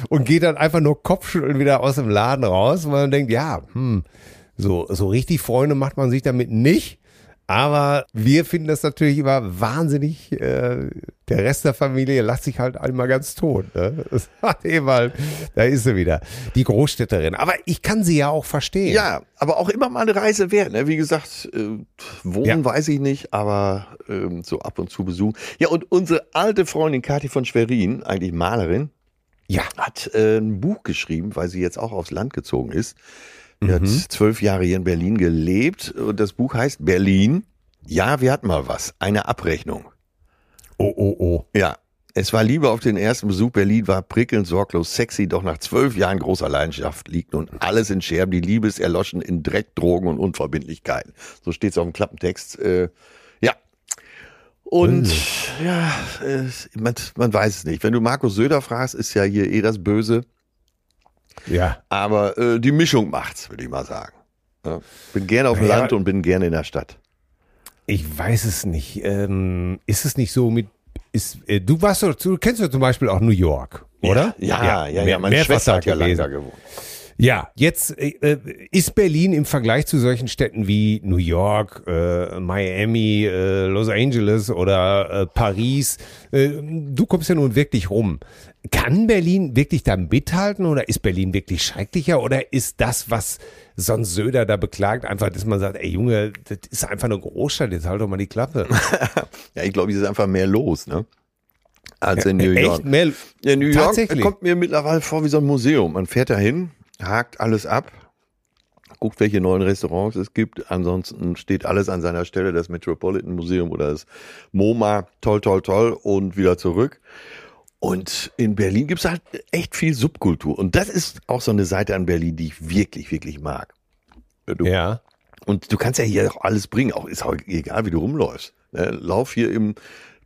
[SPEAKER 3] und geht dann einfach nur Kopfschütteln wieder aus dem Laden raus, weil man denkt, ja, hm, so, so richtig Freunde macht man sich damit nicht. Aber wir finden das natürlich immer wahnsinnig. Äh, der Rest der Familie lacht sich halt einmal ganz tot. Ne? Das hat eben halt, da ist sie wieder, die Großstädterin. Aber ich kann sie ja auch verstehen.
[SPEAKER 2] Ja, aber auch immer mal eine Reise wert. Ne? Wie gesagt, äh, wohnen ja. weiß ich nicht, aber ähm, so ab und zu besuchen. Ja, und unsere alte Freundin Kathi von Schwerin, eigentlich Malerin,
[SPEAKER 3] ja.
[SPEAKER 2] hat äh, ein Buch geschrieben, weil sie jetzt auch aufs Land gezogen ist. Er mhm. hat zwölf Jahre hier in Berlin gelebt und das Buch heißt Berlin. Ja, wir hatten mal was. Eine Abrechnung.
[SPEAKER 3] Oh, oh, oh.
[SPEAKER 2] Ja. Es war Liebe auf den ersten Besuch. Berlin war prickelnd, sorglos, sexy, doch nach zwölf Jahren großer Leidenschaft liegt nun alles in Scherben. Die Liebe ist erloschen in Dreck, Drogen und Unverbindlichkeiten. So steht es auf dem Klappentext. Äh, ja. Und ja, äh, man, man weiß es nicht. Wenn du Markus Söder fragst, ist ja hier eh das Böse.
[SPEAKER 3] Ja.
[SPEAKER 2] Aber äh, die Mischung macht's, würde ich mal sagen. Ja. Bin gerne auf dem ja, Land und bin gerne in der Stadt.
[SPEAKER 3] Ich weiß es nicht. Ähm, ist es nicht so mit ist, äh, du warst doch, du kennst doch zum Beispiel auch New York, oder?
[SPEAKER 2] Ja, ja, ja, ja, ja meine Schwester hat ja lange da gewohnt.
[SPEAKER 3] Ja, jetzt äh, ist Berlin im Vergleich zu solchen Städten wie New York, äh, Miami, äh, Los Angeles oder äh, Paris, äh, du kommst ja nun wirklich rum. Kann Berlin wirklich da mithalten oder ist Berlin wirklich schrecklicher oder ist das, was sonst Söder da beklagt, einfach, dass man sagt, ey Junge, das ist einfach eine Großstadt, jetzt halt doch mal die Klappe.
[SPEAKER 2] ja, ich glaube, es ist einfach mehr los, ne? Als in New York.
[SPEAKER 3] Echt mehr?
[SPEAKER 2] Ja, New York kommt mir mittlerweile vor wie so ein Museum. Man fährt da hin, hakt alles ab, guckt, welche neuen Restaurants es gibt. Ansonsten steht alles an seiner Stelle, das Metropolitan Museum oder das MoMA, toll, toll, toll und wieder zurück. Und in Berlin gibt's halt echt viel Subkultur. Und das ist auch so eine Seite an Berlin, die ich wirklich, wirklich mag.
[SPEAKER 3] Du, ja.
[SPEAKER 2] Und du kannst ja hier auch alles bringen, auch ist auch egal, wie du rumläufst. Ne? Lauf hier im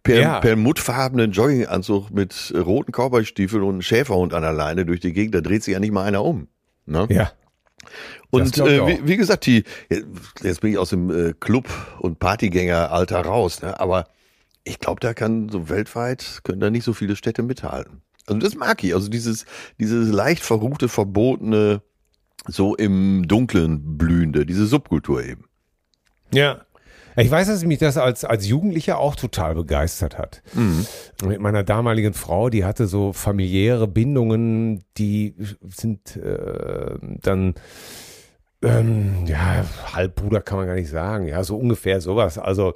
[SPEAKER 2] per, ja. perlmuttfarbenen Jogginganzug mit roten Cowboystiefeln und Schäferhund an der Leine durch die Gegend, da dreht sich ja nicht mal einer um. Ne?
[SPEAKER 3] Ja.
[SPEAKER 2] Und äh, wie, wie, gesagt, die, jetzt bin ich aus dem äh, Club- und Partygängeralter raus, ne? aber ich glaube, da kann so weltweit, können da nicht so viele Städte mithalten. Also das mag ich, also dieses, dieses leicht verruchte, verbotene, so im Dunklen blühende, diese Subkultur eben.
[SPEAKER 3] Ja. Ich weiß, dass mich das als, als Jugendlicher auch total begeistert hat.
[SPEAKER 2] Mhm.
[SPEAKER 3] Mit meiner damaligen Frau, die hatte so familiäre Bindungen, die sind äh, dann ähm, ja, Halbbruder kann man gar nicht sagen, ja, so ungefähr sowas. Also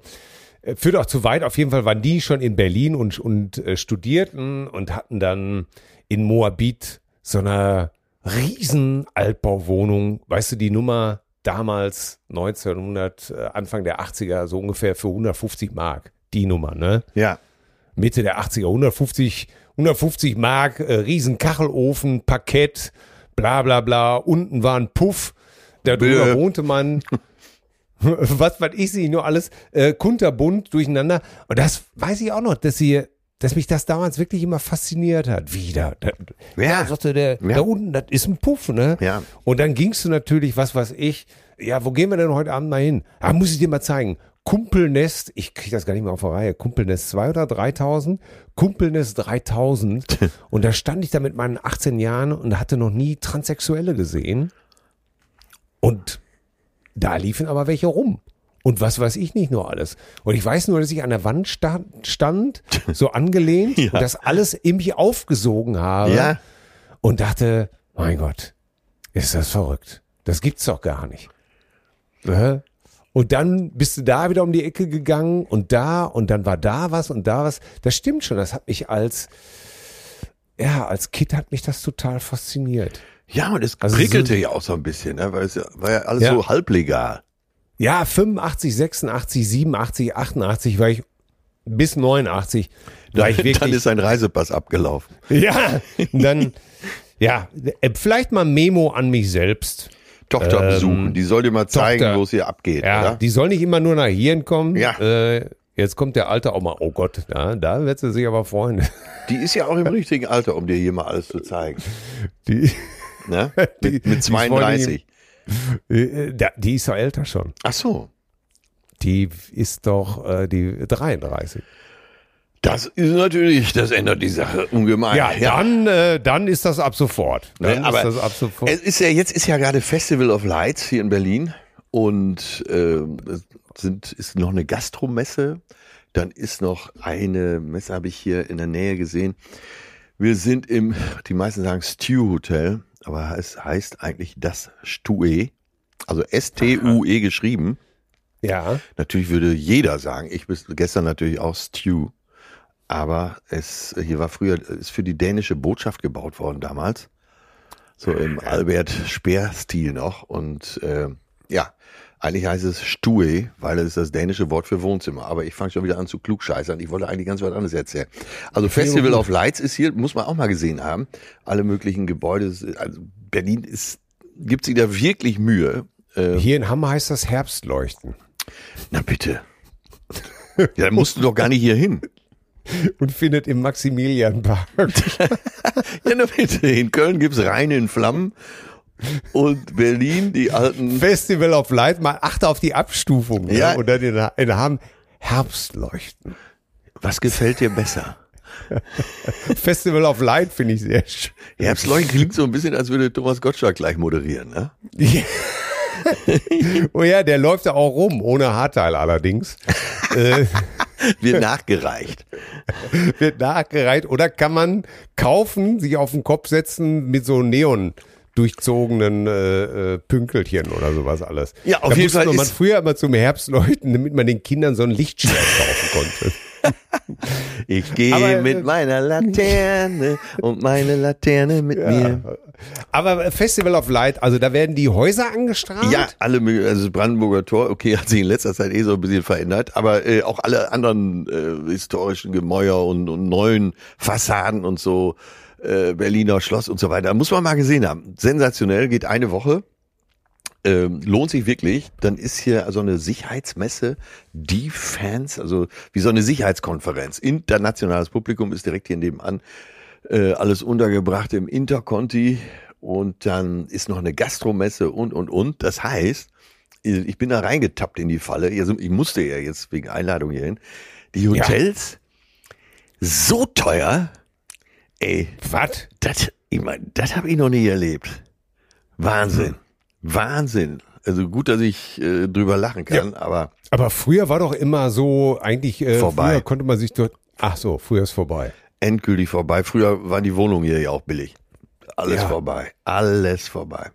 [SPEAKER 3] führt auch zu weit. Auf jeden Fall waren die schon in Berlin und, und äh, studierten und hatten dann in Moabit so eine riesen Altbauwohnung, weißt du, die Nummer damals 1900, äh, Anfang der 80er, so ungefähr für 150 Mark, die Nummer, ne?
[SPEAKER 2] Ja.
[SPEAKER 3] Mitte der 80er, 150, 150 Mark, äh, riesen Kachelofen, Parkett, bla bla bla, unten war ein Puff, darüber
[SPEAKER 2] Bäh.
[SPEAKER 3] wohnte man, was weiß ich sie nur alles, äh, kunterbunt durcheinander. Und das weiß ich auch noch, dass sie, dass mich das damals wirklich immer fasziniert hat. Wieder. Da,
[SPEAKER 2] Ja.
[SPEAKER 3] sagte der,
[SPEAKER 2] Ja.
[SPEAKER 3] da unten, das ist ein Puff, ne?
[SPEAKER 2] Ja.
[SPEAKER 3] Und dann gingst du natürlich, was weiß ich, ja, wo gehen wir denn heute Abend mal hin? Ah, muss ich dir mal zeigen. Kumpelnest, ich krieg das gar nicht mehr auf der Reihe. Kumpelnest 2 oder 3000? Kumpelnest 3000. und da stand ich da mit meinen 18 Jahren und hatte noch nie Transsexuelle gesehen. Und da liefen aber welche rum. Und was weiß ich nicht nur alles. Und ich weiß nur, dass ich an der Wand sta stand, so angelehnt
[SPEAKER 2] Ja.
[SPEAKER 3] und das alles in mich aufgesogen habe
[SPEAKER 2] Ja.
[SPEAKER 3] und dachte, mein Gott, ist das verrückt. Das gibt's doch gar nicht. Und dann bist du da wieder um die Ecke gegangen und da und dann war da was und da was. Das stimmt schon. Das hat mich als, ja, als Kind hat mich das total fasziniert.
[SPEAKER 2] Ja, und es
[SPEAKER 3] Also
[SPEAKER 2] prickelte
[SPEAKER 3] so-
[SPEAKER 2] ja auch so ein bisschen, ne? weil es ja, war ja alles
[SPEAKER 3] Ja.
[SPEAKER 2] so halblegal.
[SPEAKER 3] Ja, 85, 86, 87, 88 war ich bis 89 war ich wirklich.
[SPEAKER 2] Dann ist ein Reisepass abgelaufen.
[SPEAKER 3] ja, dann ja, vielleicht mal Memo an mich selbst.
[SPEAKER 2] Tochter
[SPEAKER 3] Ähm,
[SPEAKER 2] besuchen, die soll dir mal zeigen, wo es hier abgeht,
[SPEAKER 3] Ja,
[SPEAKER 2] oder?
[SPEAKER 3] die soll nicht immer nur nach Hirn kommen.
[SPEAKER 2] Ja.
[SPEAKER 3] Äh, jetzt kommt der Alte auch mal. Oh Gott, da, da wird sie sich aber freuen.
[SPEAKER 2] Die ist ja auch im richtigen Alter, um dir hier mal alles zu zeigen.
[SPEAKER 3] Die,
[SPEAKER 2] Ne?
[SPEAKER 3] Die-
[SPEAKER 2] Mit,
[SPEAKER 3] die
[SPEAKER 2] mit
[SPEAKER 3] ist voll
[SPEAKER 2] 32.
[SPEAKER 3] äh, da- die ist doch älter schon.
[SPEAKER 2] Ach so.
[SPEAKER 3] Die ist doch äh, die 33.
[SPEAKER 2] Das ist natürlich, das ändert die Sache ungemein.
[SPEAKER 3] Ja, dann, äh, dann ist das ab sofort. Dann
[SPEAKER 2] Ne, aber
[SPEAKER 3] ist das ab sofort.
[SPEAKER 2] Es ist ja, jetzt ist ja gerade Festival of Lights hier in Berlin und äh, es sind, ist noch eine Gastromesse. Dann ist noch eine Messe, habe ich hier in der Nähe gesehen. Wir sind im, die meisten sagen Stew Hotel, aber es heißt eigentlich das Stue. Also S-T-U-E geschrieben.
[SPEAKER 3] ja.
[SPEAKER 2] Natürlich würde jeder sagen, ich bis gestern natürlich auch Stew. Aber es hier war früher, ist für die dänische Botschaft gebaut worden damals. So im Albert Speer-Stil noch. Und äh, eigentlich heißt es Stue, weil es ist das dänische Wort für Wohnzimmer. Aber ich fange schon wieder an zu klugscheißern. Ich wollte eigentlich ganz was anderes erzählen. Also Festival of Lights ist hier, muss man auch mal gesehen haben. Alle möglichen Gebäude. Also Berlin ist, gibt sich da wirklich Mühe. Äh,
[SPEAKER 3] Hier in Hamm heißt das Herbstleuchten.
[SPEAKER 2] na bitte. Ja, dann musst du doch gar nicht hier hin.
[SPEAKER 3] Und findet im Maximilianpark.
[SPEAKER 2] Ja, na bitte. In Köln gibt's Rhein in Flammen und Berlin die alten.
[SPEAKER 3] Festival of Light, mal achte auf die Abstufung.
[SPEAKER 2] Ja.
[SPEAKER 3] Ja. Und dann in, in Hamm Herbstleuchten.
[SPEAKER 2] Was gefällt dir besser?
[SPEAKER 3] Festival of Light finde ich sehr schön.
[SPEAKER 2] Herbstleuchten klingt so ein bisschen, als würde Thomas Gottschalk gleich moderieren, ne?
[SPEAKER 3] oh ja, der läuft ja auch rum, ohne Haarteil allerdings. äh,
[SPEAKER 2] Wird nachgereicht.
[SPEAKER 3] wird nachgereiht oder kann man kaufen, sich auf den Kopf setzen mit so Neon durchzogenen äh, äh, Pünkelchen oder sowas alles.
[SPEAKER 2] Ja, auf
[SPEAKER 3] da
[SPEAKER 2] jeden Fall
[SPEAKER 3] man
[SPEAKER 2] ist-
[SPEAKER 3] früher immer zum Herbstleuchten, damit man den Kindern so ein Lichtschwert kaufen konnte.
[SPEAKER 2] Ich gehe
[SPEAKER 3] Aber, äh,
[SPEAKER 2] mit meiner Laterne und meine Laterne mit mir.
[SPEAKER 3] Aber Festival of Light, also da werden die Häuser angestrahlt.
[SPEAKER 2] Ja, alle, also das Brandenburger Tor, okay, hat sich in letzter Zeit eh so ein bisschen verändert, aber äh, auch alle anderen äh, historischen Gemäuer und, und neuen Fassaden und so, äh, Berliner Schloss und so weiter, muss man mal gesehen haben. Sensationell, geht eine Woche. Ähm, lohnt sich wirklich. Dann ist hier so eine Sicherheitsmesse, die Fans, also wie so eine Sicherheitskonferenz. Internationales Publikum ist direkt hier nebenan. Äh, alles untergebracht im Interconti und dann ist noch eine Gastromesse und und und. Das heißt, ich bin da reingetappt in die Falle. Also ich musste ja jetzt wegen Einladung hierhin. Die Hotels so teuer. Ey,
[SPEAKER 3] Was?
[SPEAKER 2] das, ich mein, das habe ich noch nie erlebt. Wahnsinn. Wahnsinn. Also gut, dass ich äh, drüber lachen kann, aber
[SPEAKER 3] Aber früher war doch immer so, eigentlich, äh,
[SPEAKER 2] Vorbei.
[SPEAKER 3] früher konnte man sich dort, ach so, früher ist vorbei.
[SPEAKER 2] endgültig vorbei. Früher waren die Wohnungen hier ja auch billig. Alles
[SPEAKER 3] Ja.
[SPEAKER 2] vorbei. Alles vorbei.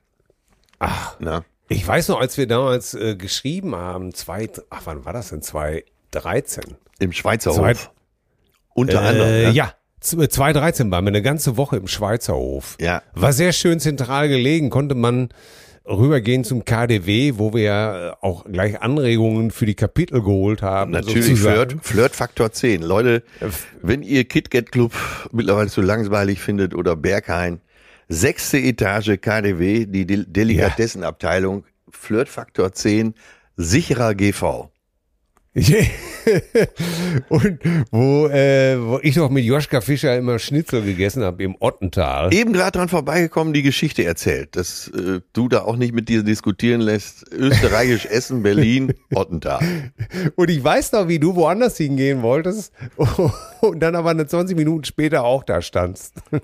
[SPEAKER 3] Ach,
[SPEAKER 2] Na?
[SPEAKER 3] ich weiß noch, als wir damals äh, geschrieben haben, zwei, ach, wann war das denn? 2013.
[SPEAKER 2] Im Schweizer
[SPEAKER 3] Zwei-
[SPEAKER 2] Hof. Unter anderem.
[SPEAKER 3] Äh,
[SPEAKER 2] ne?
[SPEAKER 3] Ja, 2013 waren wir eine ganze Woche im Schweizer Hof.
[SPEAKER 2] Ja.
[SPEAKER 3] War sehr schön zentral gelegen, konnte man rübergehen zum KDW, wo wir ja äh, auch gleich Anregungen für die Kapitel geholt haben.
[SPEAKER 2] Natürlich. Flirt, Flirt Faktor 10. Leute, wenn ihr KitKat Club mittlerweile zu langweilig findet oder Berghain, sechste Etage KDW, die Del Delikatessenabteilung, Flirt Faktor 10, sicherer GV.
[SPEAKER 3] Und wo, äh, wo ich doch mit Joschka Fischer immer Schnitzel gegessen habe im Ottental.
[SPEAKER 2] Eben gerade dran vorbeigekommen, die Geschichte erzählt, dass äh, du da auch nicht mit dir diskutieren lässt. Österreichisch Essen, Berlin, Ottental.
[SPEAKER 3] Und ich weiß noch, wie du woanders hingehen wolltest und dann aber eine 20 Minuten später auch da standst. Und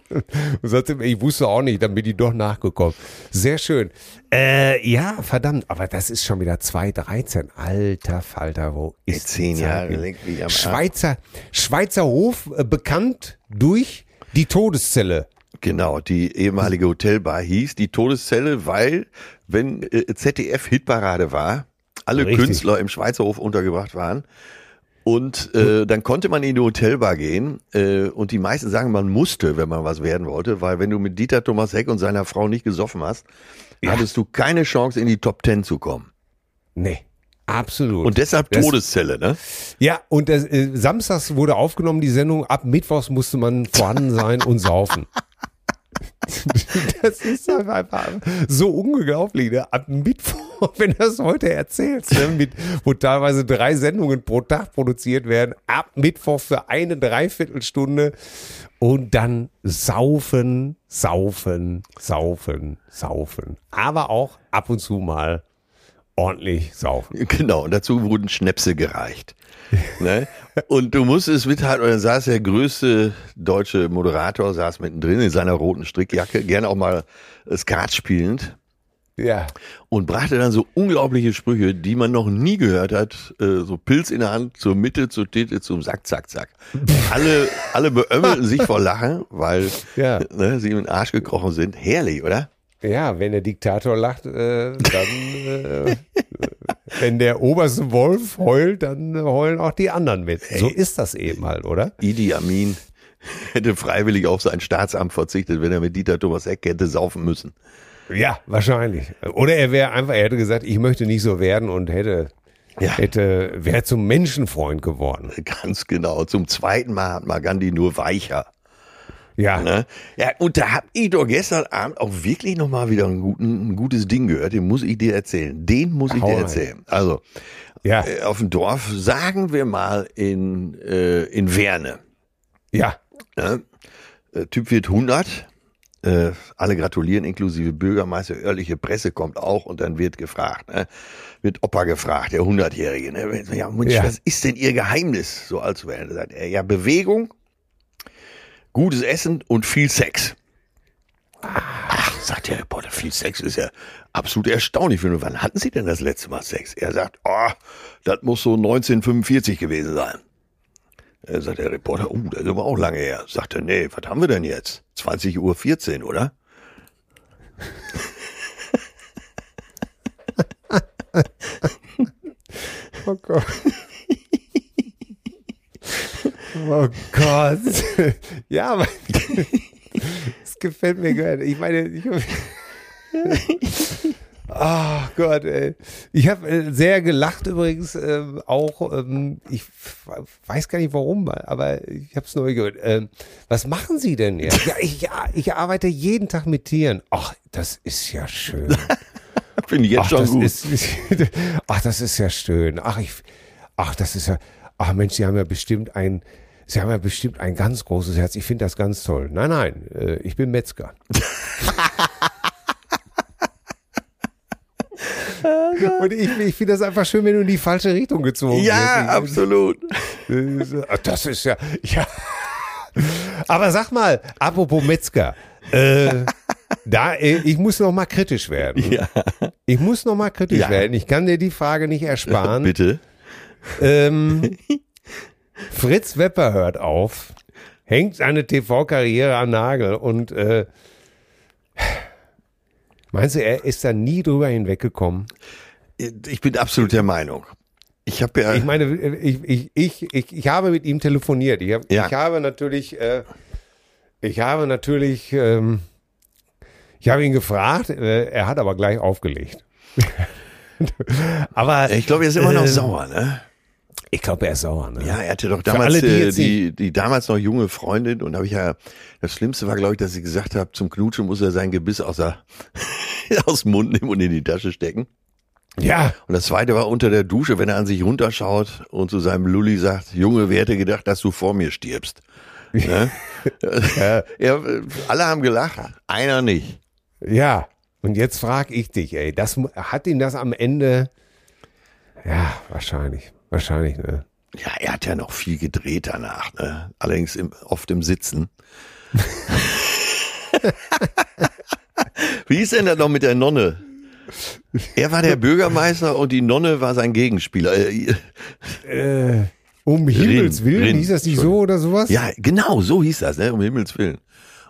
[SPEAKER 3] sagst, ich wusste auch nicht, dann bin ich doch nachgekommen. Sehr schön. Äh, ja, verdammt, aber das ist schon wieder 2013. Alter Falter, wo ist
[SPEAKER 2] zehn Jahre.
[SPEAKER 3] Schweizer, Schweizer Hof, äh, bekannt durch die Todeszelle.
[SPEAKER 2] Genau, die ehemalige Hotelbar hieß die Todeszelle, weil wenn äh, ZDF Hitparade war, alle
[SPEAKER 3] Richtig.
[SPEAKER 2] Künstler im Schweizer Hof untergebracht waren. Und äh, dann konnte man in die Hotelbar gehen äh, und die meisten sagen, man musste, wenn man was werden wollte, weil wenn du mit Dieter Thomas Heck und seiner Frau nicht gesoffen hast, hattest du keine Chance in die Top Ten zu kommen.
[SPEAKER 3] Nee, absolut.
[SPEAKER 2] Und deshalb
[SPEAKER 3] Das-
[SPEAKER 2] Todeszelle, ne?
[SPEAKER 3] Ja, und das, äh, samstags wurde aufgenommen, die Sendung. Ab Mittwochs musste man vorhanden sein und saufen. Das ist einfach so unglaublich. Ne? Ab Mittwoch, wenn du das heute erzählst, ne? Mit, wo teilweise drei Sendungen pro Tag produziert werden, ab Mittwoch für eine Dreiviertelstunde und dann saufen, saufen, saufen, saufen. Aber auch ab und zu mal ordentlich saufen.
[SPEAKER 2] Genau, und dazu wurden Schnäpse gereicht. ne? Und du musstest mithalten, und dann saß der größte deutsche Moderator, saß mittendrin in seiner roten Strickjacke, gerne auch mal Skat spielend
[SPEAKER 3] Ja.
[SPEAKER 2] und brachte dann so unglaubliche Sprüche, die man noch nie gehört hat. Äh, so Pilz in der Hand, zur Mitte, zur Titte, zum Sack, Zack, Zack. alle, alle beömmelten sich vor Lachen, weil
[SPEAKER 3] Ja.
[SPEAKER 2] ne, sie in den Arsch gekrochen sind. Herrlich, oder?
[SPEAKER 3] Ja, wenn der Diktator lacht, äh, dann, äh, wenn der oberste Wolf heult, dann heulen auch die anderen mit. So ist das eben halt, oder?
[SPEAKER 2] Idi Amin hätte freiwillig auf sein Staatsamt verzichtet, wenn er mit Dieter Thomas Heck hätte saufen müssen.
[SPEAKER 3] Ja, wahrscheinlich. Oder er wäre einfach, er hätte gesagt, ich möchte nicht so werden und hätte,
[SPEAKER 2] Ja.
[SPEAKER 3] hätte, wäre zum Menschenfreund geworden.
[SPEAKER 2] Ganz genau. Zum zweiten Mal hat man Gandhi nur weicher.
[SPEAKER 3] Ja,
[SPEAKER 2] Ne? Ja, und da hab ich doch gestern Abend auch wirklich nochmal wieder einen guten, ein gutes Ding gehört. Den muss ich dir erzählen. Den muss ich
[SPEAKER 3] Hau
[SPEAKER 2] dir
[SPEAKER 3] rein.
[SPEAKER 2] erzählen. Also,
[SPEAKER 3] ja,
[SPEAKER 2] äh, auf dem Dorf, sagen wir mal in, äh, in Werne.
[SPEAKER 3] ja.
[SPEAKER 2] Ne? Äh, Typ wird 100. Äh, alle gratulieren, inklusive Bürgermeister, örtliche Presse kommt auch und dann wird gefragt, ne? wird Opa gefragt, der 100-Jährige. Ne? Ja, Mensch,
[SPEAKER 3] Ja.
[SPEAKER 2] was ist denn Ihr Geheimnis, so alt zu werden? Sagt er, ja, Bewegung, gutes Essen und viel Sex. Ach, sagt der Reporter, viel Sex ist ja absolut erstaunlich. ihn. Wann hatten Sie denn das letzte Mal Sex? Er sagt, oh, das muss so 1945 gewesen sein. Er sagt der Reporter, oh, das ist aber auch lange her. Sagt er, nee, was haben wir denn jetzt? 20 Uhr 14, oder?
[SPEAKER 3] Oh Gott. Oh Gott. Ja, aber es gefällt mir gut. Ich meine, ich, Oh Gott, ey. Ich habe äh, sehr gelacht übrigens, ähm, auch, ähm, ich weiß gar nicht warum, aber ich habe es neu gehört. Ähm, was machen Sie denn jetzt? Ja, ich, ja, ich arbeite jeden Tag mit Tieren. Ach, das ist ja schön.
[SPEAKER 2] Finde ich jetzt
[SPEAKER 3] Ach,
[SPEAKER 2] schon
[SPEAKER 3] das
[SPEAKER 2] gut.
[SPEAKER 3] Ist, ach, das ist ja schön. Ach, ich, ach, das ist ja, ach Mensch, Sie haben ja bestimmt ein, Sie haben ja bestimmt ein ganz großes Herz. Ich finde das ganz toll. Nein, nein, äh, ich bin Metzger. Und ich, ich finde das einfach schön, wenn du in die falsche Richtung gezogen
[SPEAKER 2] ja,
[SPEAKER 3] wirst.
[SPEAKER 2] absolut.
[SPEAKER 3] Ach, Das ist ja, ja. Aber sag mal, apropos Metzger, äh, Da, äh, ich muss noch mal kritisch werden.
[SPEAKER 2] Ja.
[SPEAKER 3] Ich muss noch mal kritisch
[SPEAKER 2] Ja.
[SPEAKER 3] werden. Ich kann dir die Frage nicht ersparen.
[SPEAKER 2] Bitte.
[SPEAKER 3] Ähm, Fritz Wepper hört auf, hängt seine TV-Karriere an Nagel und äh, meinst du, er ist da nie drüber hinweggekommen?
[SPEAKER 2] Ich bin absolut der Meinung. Ich habe ja,
[SPEAKER 3] Ich meine, ich, ich, ich, ich, ich habe mit ihm telefoniert. Ich, hab,
[SPEAKER 2] Ja.
[SPEAKER 3] ich habe natürlich, äh, ich habe natürlich, ähm, ich habe ihn gefragt, äh, er hat aber gleich aufgelegt. aber
[SPEAKER 2] ich glaube, er ist immer noch
[SPEAKER 3] äh,
[SPEAKER 2] sauer, ne?
[SPEAKER 3] Ich glaube, er ist sauer. Ne?
[SPEAKER 2] Ja, er hatte doch damals
[SPEAKER 3] alle, die
[SPEAKER 2] die,
[SPEAKER 3] jetzt
[SPEAKER 2] die, die damals noch junge Freundin und habe ich ja, das Schlimmste war, glaube ich, dass ich gesagt habe, zum Knutschen muss er sein Gebiss aus, der, aus dem Mund nehmen und in die Tasche stecken.
[SPEAKER 3] ja.
[SPEAKER 2] Und das zweite war unter der Dusche, wenn er an sich runterschaut und zu seinem Lulli sagt, Junge, wer hätte gedacht, dass du vor mir stirbst? Ne? er, alle haben gelacht, einer nicht.
[SPEAKER 3] Ja, und jetzt frage ich dich, ey, das hat ihn das am Ende? Ja, wahrscheinlich, wahrscheinlich, ne?
[SPEAKER 2] Ja, er hat ja noch viel gedreht danach, ne? allerdings im, oft im Sitzen. Wie ist denn das noch mit der Nonne? Er war der Bürgermeister und die Nonne war sein Gegenspieler. Äh,
[SPEAKER 3] Äh, um Himmels Willen,
[SPEAKER 2] Rin,
[SPEAKER 3] hieß das nicht so oder sowas?
[SPEAKER 2] Ja, genau, so hieß das, ne? um Himmels Willen.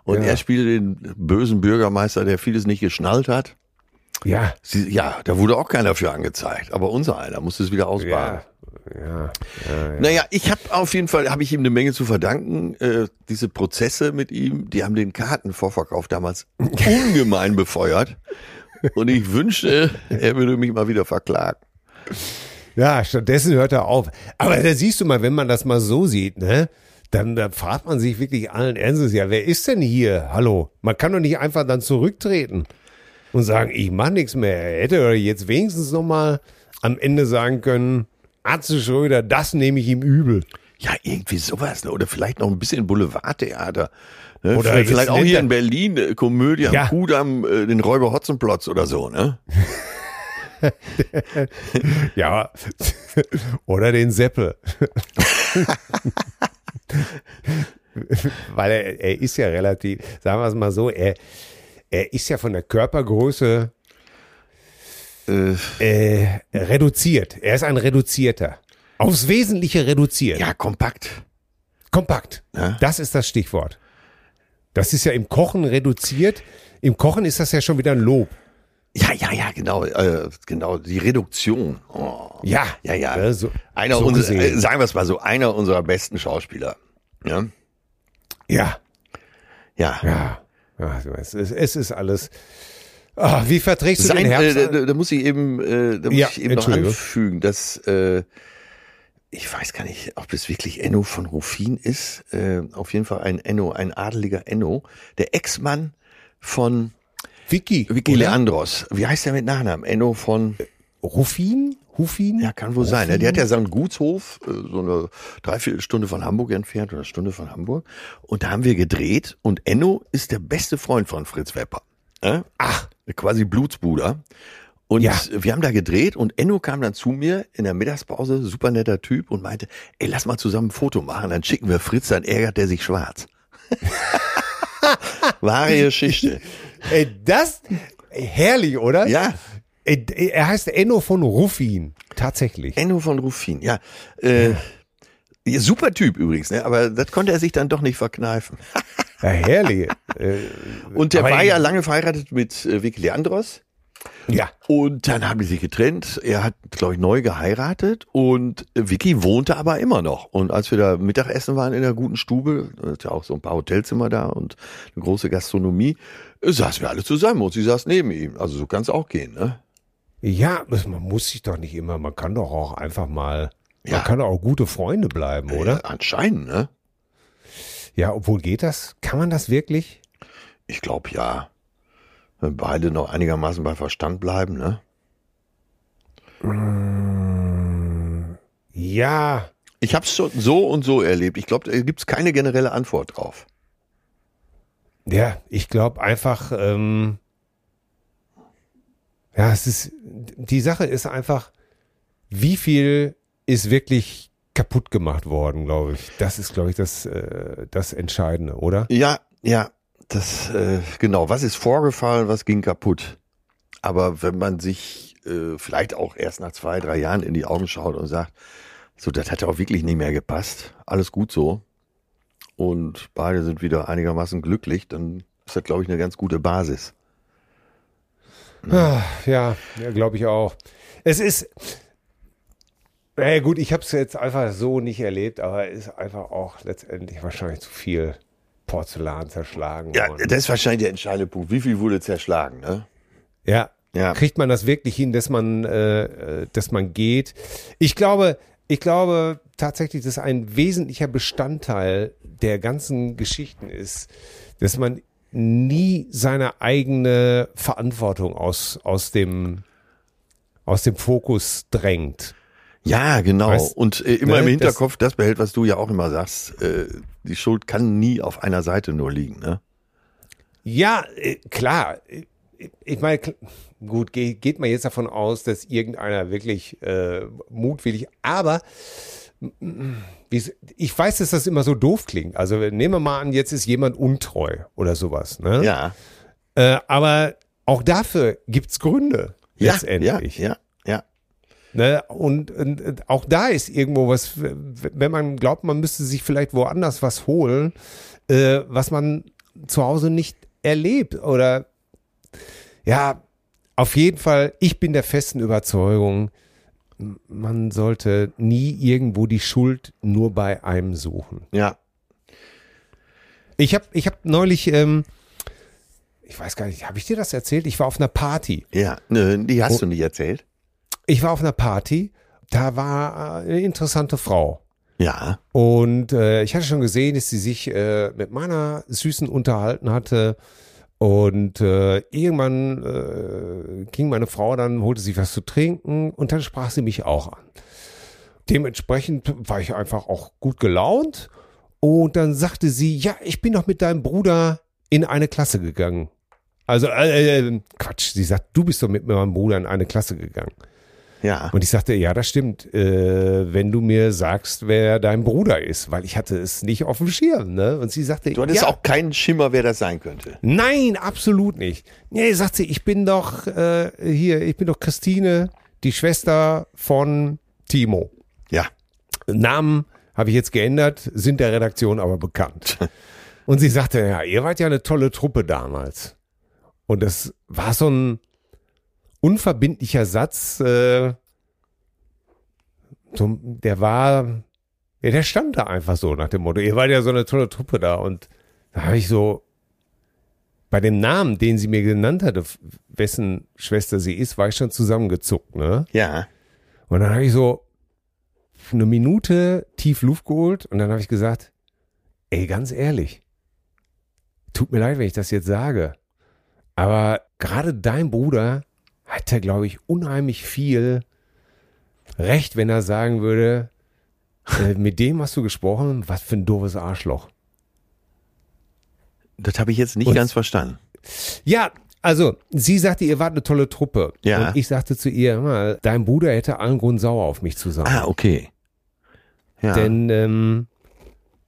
[SPEAKER 2] Und
[SPEAKER 3] Ja.
[SPEAKER 2] er spielte den bösen Bürgermeister, der vieles nicht geschnallt hat.
[SPEAKER 3] Ja,
[SPEAKER 2] Sie, ja, da wurde auch keiner für angezeigt, aber unser einer musste es wieder ausbaden.
[SPEAKER 3] ja, ja, ja, ja.
[SPEAKER 2] Naja, ich habe auf jeden Fall, habe ich ihm eine Menge zu verdanken. Äh, diese Prozesse mit ihm, die haben den Kartenvorverkauf damals ungemein befeuert. Und ich wünschte, er würde mich mal wieder verklagen.
[SPEAKER 3] Ja, stattdessen hört er auf. Aber da siehst du mal, wenn man das mal so sieht, ne? Dann, dann fragt man sich wirklich allen Ernstes, ja, wer ist denn hier? Hallo? Man kann doch nicht einfach dann zurücktreten und sagen, ich mach nichts mehr. Er hätte jetzt wenigstens noch mal am Ende sagen können, Atze Schröder, das nehme ich ihm übel.
[SPEAKER 2] Ja, irgendwie sowas, ne? Oder vielleicht noch ein bisschen Boulevardtheater. Ne?
[SPEAKER 3] Oder
[SPEAKER 2] vielleicht vielleicht auch hier
[SPEAKER 3] er-
[SPEAKER 2] in Berlin äh, Komödie am
[SPEAKER 3] Ja.
[SPEAKER 2] Kudamm, äh, den Räuber Hotzenplotz oder so, ne?
[SPEAKER 3] Ja. Oder den Seppel. Weil er, er ist ja relativ, sagen wir es mal so, er, er ist ja von der Körpergröße
[SPEAKER 2] Äh,
[SPEAKER 3] äh, reduziert. Er ist ein Reduzierter. Aufs Wesentliche reduziert.
[SPEAKER 2] ja, kompakt.
[SPEAKER 3] Kompakt.
[SPEAKER 2] Ja.
[SPEAKER 3] Das ist das Stichwort. Das ist ja im Kochen reduziert. Im Kochen ist das ja schon wieder ein Lob.
[SPEAKER 2] Ja, ja, ja, genau, äh, genau, die Reduktion. Oh.
[SPEAKER 3] Ja.
[SPEAKER 2] Ja, ja.
[SPEAKER 3] Ja, so-
[SPEAKER 2] einer
[SPEAKER 3] so
[SPEAKER 2] unserer, äh, sagen wir es mal so, einer unserer besten Schauspieler. Ja,
[SPEAKER 3] Ja.
[SPEAKER 2] ja.
[SPEAKER 3] Ja. Weißt, es, es ist alles. Ah, wie verträgst du
[SPEAKER 2] Sein,
[SPEAKER 3] den Herbst?
[SPEAKER 2] äh, da, da muss ich eben, äh, da muss
[SPEAKER 3] Ja,
[SPEAKER 2] ich eben noch anfügen, dass äh, ich weiß gar nicht, ob es wirklich Enno von Ruffin ist. Äh, auf jeden Fall ein Enno, ein adeliger Enno, der Ex-Mann von
[SPEAKER 3] Vicky.
[SPEAKER 2] Vicky? Leandros. Wie heißt der mit Nachnamen? Enno von
[SPEAKER 3] Rufin? Hufin?
[SPEAKER 2] Ja, kann wohl sein. Ne? Der hat ja seinen Gutshof, äh, so eine Dreiviertelstunde von Hamburg entfernt oder Stunde von Hamburg. Und da haben wir gedreht und Enno ist der beste Freund von Fritz Wepper. Äh?
[SPEAKER 3] Ach.
[SPEAKER 2] Quasi Blutsbruder. Und
[SPEAKER 3] Ja.
[SPEAKER 2] wir haben da gedreht und Enno kam dann zu mir in der Mittagspause, super netter Typ und meinte, ey, lass mal zusammen ein Foto machen, dann schicken wir Fritz, dann ärgert der sich schwarz. Wahre Geschichte.
[SPEAKER 3] Ey, das, herrlich, oder?
[SPEAKER 2] Ja,
[SPEAKER 3] er heißt Enno von Ruffin. Tatsächlich.
[SPEAKER 2] Enno von Ruffin, ja. Äh, ja, super Typ übrigens, ne? aber das konnte er sich dann doch nicht verkneifen.
[SPEAKER 3] Ja, herrlich. äh,
[SPEAKER 2] Und der war ja lange verheiratet mit äh, Vicky Leandros.
[SPEAKER 3] ja.
[SPEAKER 2] Und dann haben die sich getrennt. Er hat, glaube ich, neu geheiratet und äh, Vicky wohnte aber immer noch. Und als wir da Mittagessen waren in der guten Stube, da ist ja auch so ein paar Hotelzimmer da und eine große Gastronomie, äh, saßen wir alle zusammen und sie saß neben ihm. Also so kann es auch gehen, ne?
[SPEAKER 3] Ja, man muss sich doch nicht immer, man kann doch auch einfach mal,
[SPEAKER 2] Ja.
[SPEAKER 3] man kann doch auch gute Freunde bleiben, oder?
[SPEAKER 2] Ja, anscheinend, ne?
[SPEAKER 3] Ja, obwohl geht das? Kann man das wirklich?
[SPEAKER 2] Ich glaube ja. Wenn beide noch einigermaßen bei Verstand bleiben, ne?
[SPEAKER 3] Ja,
[SPEAKER 2] Ich habe es schon so und so erlebt. Ich glaube, da gibt's keine generelle Antwort drauf.
[SPEAKER 3] ja, ich glaube einfach, ähm, ja, es ist, die Sache ist einfach, wie viel ist wirklich kaputt gemacht worden, glaube ich. Das ist, glaube ich, das, äh, das Entscheidende, oder?
[SPEAKER 2] Ja, ja. das, äh, genau, was ist vorgefallen, was ging kaputt? Aber wenn man sich äh, vielleicht auch erst nach zwei, drei Jahren in die Augen schaut und sagt, so, das hat auch wirklich nicht mehr gepasst, alles gut so, und beide sind wieder einigermaßen glücklich, dann ist das, glaube ich, eine ganz gute Basis.
[SPEAKER 3] Ah, Ja, ja glaube ich auch. Es ist, naja gut, ich habe es jetzt einfach so nicht erlebt, aber es ist einfach auch letztendlich wahrscheinlich zu viel Porzellan zerschlagen.
[SPEAKER 2] Ja,
[SPEAKER 3] worden.
[SPEAKER 2] das ist wahrscheinlich der entscheidende Punkt. Wie viel wurde zerschlagen, ne?
[SPEAKER 3] ja.
[SPEAKER 2] Ja.
[SPEAKER 3] Kriegt man das wirklich hin, dass man, äh, dass man geht? Ich glaube, ich glaube tatsächlich, dass ein wesentlicher Bestandteil der ganzen Geschichten ist, dass man nie seine eigene Verantwortung aus, aus dem, aus dem Fokus drängt.
[SPEAKER 2] Ja, genau.
[SPEAKER 3] Weißt-
[SPEAKER 2] und äh, immer
[SPEAKER 3] ne,
[SPEAKER 2] im Hinterkopf das behält, was du ja auch immer sagst. Äh, die Schuld kann nie auf einer Seite nur liegen, ne?
[SPEAKER 3] Ja, äh, klar. Ich- meine, gut, ge geht man jetzt davon aus, dass irgendeiner wirklich äh, mutwillig, aber ich weiß, dass das immer so doof klingt. Also nehmen wir mal an, jetzt ist jemand untreu oder sowas. Ne?
[SPEAKER 2] Ja.
[SPEAKER 3] Äh, aber auch dafür gibt's Gründe
[SPEAKER 2] Ja,
[SPEAKER 3] letztendlich.
[SPEAKER 2] Ja, ja, ja.
[SPEAKER 3] Ne? Und, und, auch da ist irgendwo was, wenn man glaubt, man müsste sich vielleicht woanders was holen, äh, was man zu Hause nicht erlebt. Oder ja, auf jeden Fall, ich bin der festen Überzeugung, man sollte nie irgendwo die Schuld nur bei einem suchen.
[SPEAKER 2] Ja.
[SPEAKER 3] Ich habe ich hab neulich, ähm, ich weiß gar nicht, habe ich dir das erzählt? Ich war auf einer Party.
[SPEAKER 2] Ja. Nö, die hast du nicht erzählt.
[SPEAKER 3] Ich war auf einer Party, da war eine interessante Frau.
[SPEAKER 2] Ja.
[SPEAKER 3] Und äh, ich hatte schon gesehen, dass sie sich äh, mit meiner Süßen unterhalten hatte. Und äh, irgendwann äh, ging meine Frau dann, holte sie was zu trinken und dann sprach sie mich auch an. Dementsprechend war ich einfach auch gut gelaunt. Und dann sagte sie, ja, ich bin doch mit deinem Bruder in eine Klasse gegangen. Also, äh, äh, Quatsch, sie sagt, du bist doch mit meinem Bruder in eine Klasse gegangen.
[SPEAKER 2] Ja.
[SPEAKER 3] Und ich sagte, ja, das stimmt, äh, wenn du mir sagst, wer dein Bruder ist, weil ich hatte es nicht auf dem Schirm. Ne? Und sie sagte,
[SPEAKER 2] Du hattest
[SPEAKER 3] ja,
[SPEAKER 2] auch keinen Schimmer, wer das sein könnte.
[SPEAKER 3] nein, absolut nicht. Nee, sagt sie, ich bin doch äh, hier, ich bin doch Christine, die Schwester von Timo.
[SPEAKER 2] Ja.
[SPEAKER 3] Namen habe ich jetzt geändert, sind der Redaktion aber bekannt. Und sie sagte, ja, ihr wart ja eine tolle Truppe damals. Und das war so ein unverbindlicher Satz, äh, so, der war, ja, der stand da einfach so nach dem Motto, ihr wart ja so eine tolle Truppe da. Und da habe ich so, bei dem Namen, den sie mir genannt hatte, wessen Schwester sie ist, war ich schon zusammengezuckt, ne?
[SPEAKER 2] Ja.
[SPEAKER 3] Und dann habe ich so eine Minute tief Luft geholt und dann habe ich gesagt, ey, ganz ehrlich, tut mir leid, wenn ich das jetzt sage, aber gerade dein Bruder hat ja, glaube ich, unheimlich viel Recht, wenn er sagen würde, äh, mit dem hast du gesprochen, was für ein doofes Arschloch.
[SPEAKER 2] Das habe ich jetzt nicht
[SPEAKER 3] Und-
[SPEAKER 2] ganz verstanden.
[SPEAKER 3] Ja, also sie sagte, ihr wart eine tolle Truppe.
[SPEAKER 2] Ja.
[SPEAKER 3] Und ich sagte zu ihr, mal, dein Bruder hätte allen Grund sauer auf mich zu sein.
[SPEAKER 2] Ah, okay. Ja.
[SPEAKER 3] Denn ähm,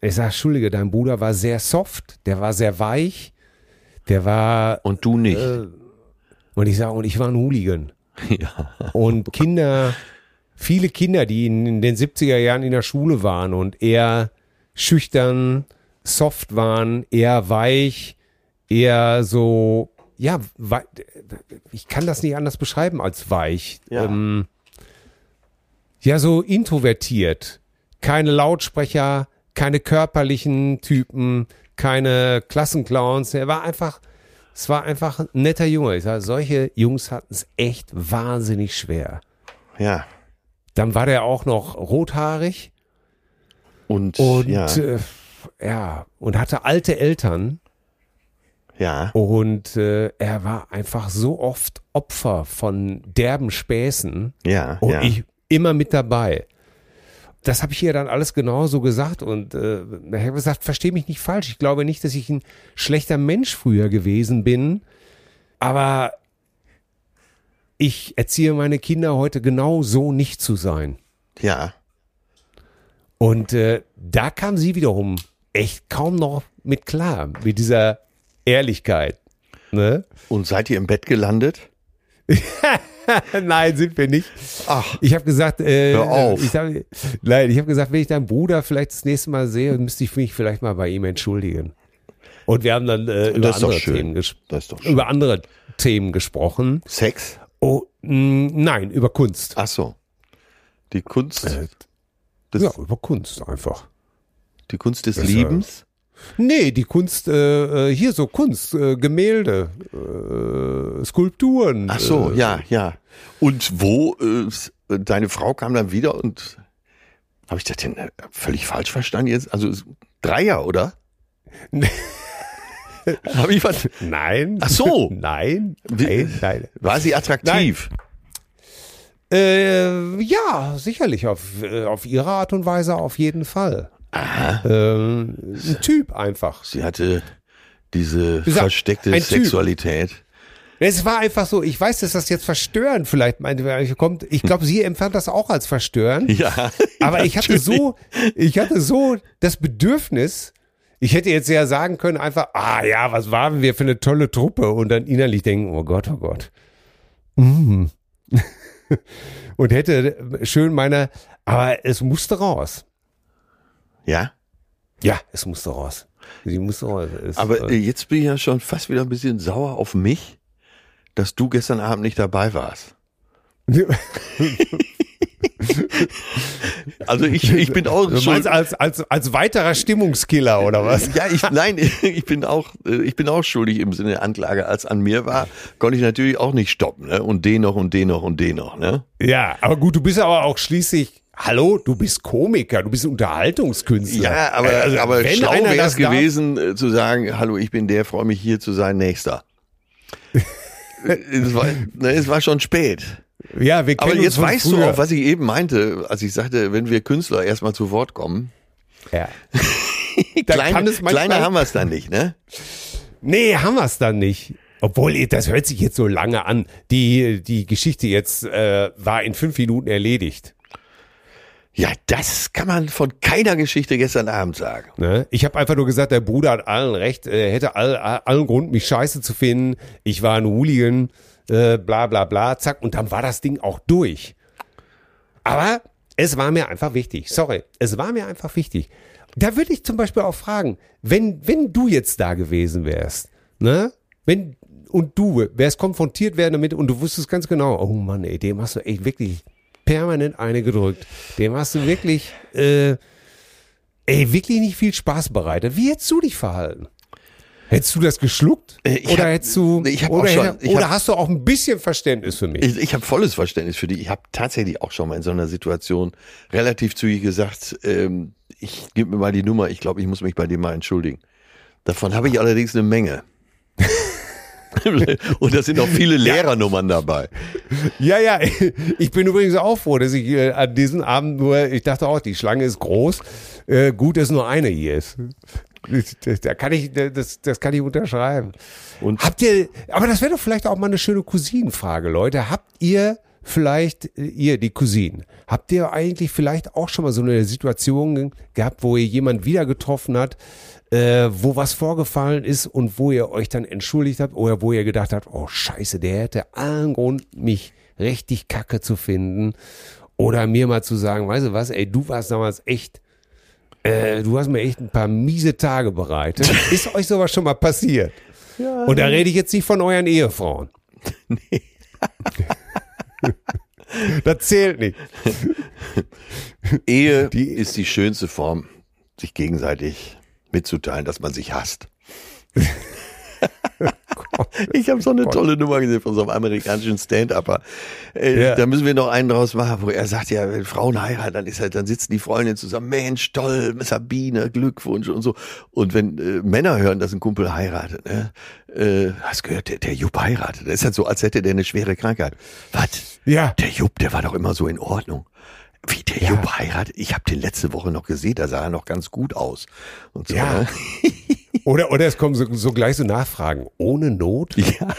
[SPEAKER 3] ich sag, Entschuldige, dein Bruder war sehr soft, der war sehr weich, der war
[SPEAKER 2] und du nicht.
[SPEAKER 3] äh, und ich sage, und ich war ein Hooligan.
[SPEAKER 2] ja.
[SPEAKER 3] Und Kinder, viele Kinder, die in, den 70er Jahren in der Schule waren und eher schüchtern, soft waren, eher weich, eher so, ja, ich kann das nicht anders beschreiben als weich.
[SPEAKER 2] Ja.
[SPEAKER 3] Ähm, ja, so introvertiert. Keine Lautsprecher, keine körperlichen Typen, keine Klassenclowns. Er war einfach, es war einfach ein netter Junge. Ich sag, solche Jungs hatten es echt wahnsinnig schwer.
[SPEAKER 2] Ja.
[SPEAKER 3] Dann war der auch noch rothaarig
[SPEAKER 2] Und,
[SPEAKER 3] und
[SPEAKER 2] ja.
[SPEAKER 3] äh, ja, und hatte alte Eltern.
[SPEAKER 2] ja.
[SPEAKER 3] Und äh, er war einfach so oft Opfer von derben Späßen.
[SPEAKER 2] Ja.
[SPEAKER 3] Und
[SPEAKER 2] ja.
[SPEAKER 3] ich immer mit dabei. Das habe ich ihr dann alles genauso gesagt und äh, ich habe gesagt, verstehe mich nicht falsch. Ich glaube nicht, dass ich ein schlechter Mensch früher gewesen bin, aber ich erziehe meine Kinder heute genau so nicht zu sein.
[SPEAKER 2] ja.
[SPEAKER 3] Und äh, da kam sie wiederum echt kaum noch mit klar, mit dieser Ehrlichkeit. Ne?
[SPEAKER 2] Und seid ihr im Bett gelandet?
[SPEAKER 3] nein, sind wir nicht.
[SPEAKER 2] Ach.
[SPEAKER 3] Ich habe gesagt, äh,
[SPEAKER 2] Hör auf.
[SPEAKER 3] Ich hab, nein, ich habe gesagt, wenn ich deinen Bruder vielleicht das nächste Mal sehe, müsste ich mich vielleicht mal bei ihm entschuldigen. Und wir haben dann äh, über andere. Themen über andere Themen gesprochen.
[SPEAKER 2] Sex?
[SPEAKER 3] Oh, mh, nein, über Kunst.
[SPEAKER 2] Ach so. Die Kunst, des,
[SPEAKER 3] ja, über Kunst einfach.
[SPEAKER 2] die Kunst des
[SPEAKER 3] Das, äh,
[SPEAKER 2] Liebens?
[SPEAKER 3] Nee, die Kunst, äh, äh, hier so Kunst, äh, Gemälde, äh, Skulpturen.
[SPEAKER 2] Ach so,
[SPEAKER 3] äh,
[SPEAKER 2] ja, ja. Und wo, äh, s- deine Frau kam dann wieder und, habe ich das denn äh, völlig falsch verstanden jetzt? Also Dreier, oder? habe ich was?
[SPEAKER 3] Nein.
[SPEAKER 2] Ach so.
[SPEAKER 3] nein. Nein, nein.
[SPEAKER 2] War sie attraktiv?
[SPEAKER 3] Äh, ja, sicherlich. Auf, äh, auf ihre Art und Weise auf jeden Fall. Ähm, ein Typ einfach.
[SPEAKER 2] Sie hatte diese
[SPEAKER 3] gesagt,
[SPEAKER 2] versteckte
[SPEAKER 3] ein Typ.
[SPEAKER 2] Sexualität.
[SPEAKER 3] Es war einfach so, ich weiß, dass das jetzt verstörend vielleicht meinte, kommt. Ich glaube, sie empfand das auch als verstörend.
[SPEAKER 2] Ja.
[SPEAKER 3] Aber ich hatte so, ich hatte so das Bedürfnis, ich hätte jetzt ja sagen können, einfach, ah ja, was waren wir für eine tolle Truppe und dann innerlich denken, oh Gott, oh Gott. Mm. und hätte schön meine, aber es musste raus.
[SPEAKER 2] Ja.
[SPEAKER 3] Ja, es musste raus. Sie musste raus. Es,
[SPEAKER 2] Aber äh, jetzt bin ich ja schon fast wieder ein bisschen sauer auf mich, dass du gestern Abend nicht dabei warst. Also ich, ich bin auch
[SPEAKER 3] Du meinst als, als, als weiterer Stimmungskiller oder was?
[SPEAKER 2] ja, ich, nein, ich bin auch, äh, ich bin auch schuldig im Sinne der Anklage. Als an mir war, konnte ich natürlich auch nicht stoppen, ne? Und den noch und den noch und den noch, ne?
[SPEAKER 3] Ja, aber gut, du bist aber auch schließlich, hallo, du bist Komiker, du bist Unterhaltungskünstler.
[SPEAKER 2] Ja, aber,
[SPEAKER 3] Also,
[SPEAKER 2] aber
[SPEAKER 3] wenn
[SPEAKER 2] schlau wäre es gewesen, äh, zu sagen, hallo, ich bin der, freue mich hier zu sein, nächster. Äh, es, war, ne, es war schon spät.
[SPEAKER 3] Darf, ja, wir kennen
[SPEAKER 2] Aber jetzt weißt du
[SPEAKER 3] früher.
[SPEAKER 2] auch, was ich eben meinte, als ich sagte, wenn wir Künstler erstmal zu Wort kommen.
[SPEAKER 3] Ja.
[SPEAKER 2] Kleine,
[SPEAKER 3] kann es
[SPEAKER 2] kleiner haben wir es dann nicht, ne?
[SPEAKER 3] Nee, haben wir es dann nicht. Obwohl, das hört sich jetzt so lange an. Die, die Geschichte jetzt äh, war in fünf Minuten erledigt.
[SPEAKER 2] Ja, das kann man von keiner Geschichte gestern Abend sagen.
[SPEAKER 3] Ne? Ich habe einfach nur gesagt, der Bruder hat allen recht, er hätte all, allen Grund, mich scheiße zu finden. Ich war ein Hooligan, äh, bla bla bla, zack. Und dann war das Ding auch durch. Aber es war mir einfach wichtig. Sorry, es war mir einfach wichtig. Da würde ich zum Beispiel auch fragen, wenn, wenn du jetzt da gewesen wärst, ne? Wenn, und du wärst konfrontiert werden damit und du wusstest ganz genau, oh Mann, ey, dem hast du echt wirklich permanent eine gedrückt. Dem hast du wirklich, äh, ey, wirklich nicht viel Spaß bereitet. Wie hättest du dich verhalten? Hättest du das geschluckt?
[SPEAKER 2] Äh, ich
[SPEAKER 3] oder
[SPEAKER 2] hab-
[SPEAKER 3] hättest du,
[SPEAKER 2] ich
[SPEAKER 3] oder,
[SPEAKER 2] schon- ich
[SPEAKER 3] oder
[SPEAKER 2] hab-
[SPEAKER 3] hast du auch ein bisschen Verständnis für mich?
[SPEAKER 2] Ich, ich habe volles Verständnis für dich. Ich habe tatsächlich auch schon mal in so einer Situation relativ zügig gesagt, ähm, ich gebe mir mal die Nummer, ich glaube, ich muss mich bei dir mal entschuldigen. Davon habe ich allerdings eine Menge. Und da sind auch viele Lehrernummern dabei.
[SPEAKER 3] Ja, ja, ich bin übrigens auch froh, dass ich äh, an diesem Abend nur, ich dachte auch, die Schlange ist groß, äh, gut, dass nur eine hier ist. Das- Da kann ich, das, das kann ich unterschreiben.
[SPEAKER 2] Und-
[SPEAKER 3] habt ihr, aber das wäre doch vielleicht auch mal eine schöne Cousinenfrage, Leute. Habt ihr vielleicht, äh, ihr, die Cousinen, habt ihr eigentlich vielleicht auch schon mal so eine Situation gehabt, wo ihr jemand wieder getroffen habt, äh, wo was vorgefallen ist und wo ihr euch dann entschuldigt habt oder wo ihr gedacht habt, oh scheiße, der hätte allen Grund, mich richtig kacke zu finden oder mir mal zu sagen, weißt du was, ey, du warst damals echt, äh, du hast mir echt ein paar miese Tage bereitet. Ist euch sowas schon mal passiert? Und da rede ich jetzt nicht von euren Ehefrauen. das zählt nicht.
[SPEAKER 2] Ehe
[SPEAKER 3] Die-
[SPEAKER 2] ist die schönste Form, sich gegenseitig mitzuteilen, dass man sich hasst. Ich habe so eine tolle Nummer gesehen von so einem amerikanischen Stand-Upper. Äh,
[SPEAKER 3] Ja.
[SPEAKER 2] Da müssen wir noch einen draus machen, wo er sagt, ja, wenn Frauen heiraten, dann ist halt, dann sitzen die Freundinnen zusammen, Mensch, toll, Sabine, Glückwunsch und so. Und wenn äh, Männer hören, dass ein Kumpel heiratet, ne, äh, hast gehört, der, der Jupp heiratet. Das ist halt so, als hätte der eine schwere Krankheit. Was?
[SPEAKER 3] Ja.
[SPEAKER 2] Der Jupp, der war doch immer so in Ordnung. Wie der Jupp heiratet? Ich habe den letzte Woche noch gesehen, da sah er noch ganz gut aus. Und so,
[SPEAKER 3] Ja.
[SPEAKER 2] ne?
[SPEAKER 3] Oder, oder es kommen so, so gleich so Nachfragen. Ohne Not?
[SPEAKER 2] Ja,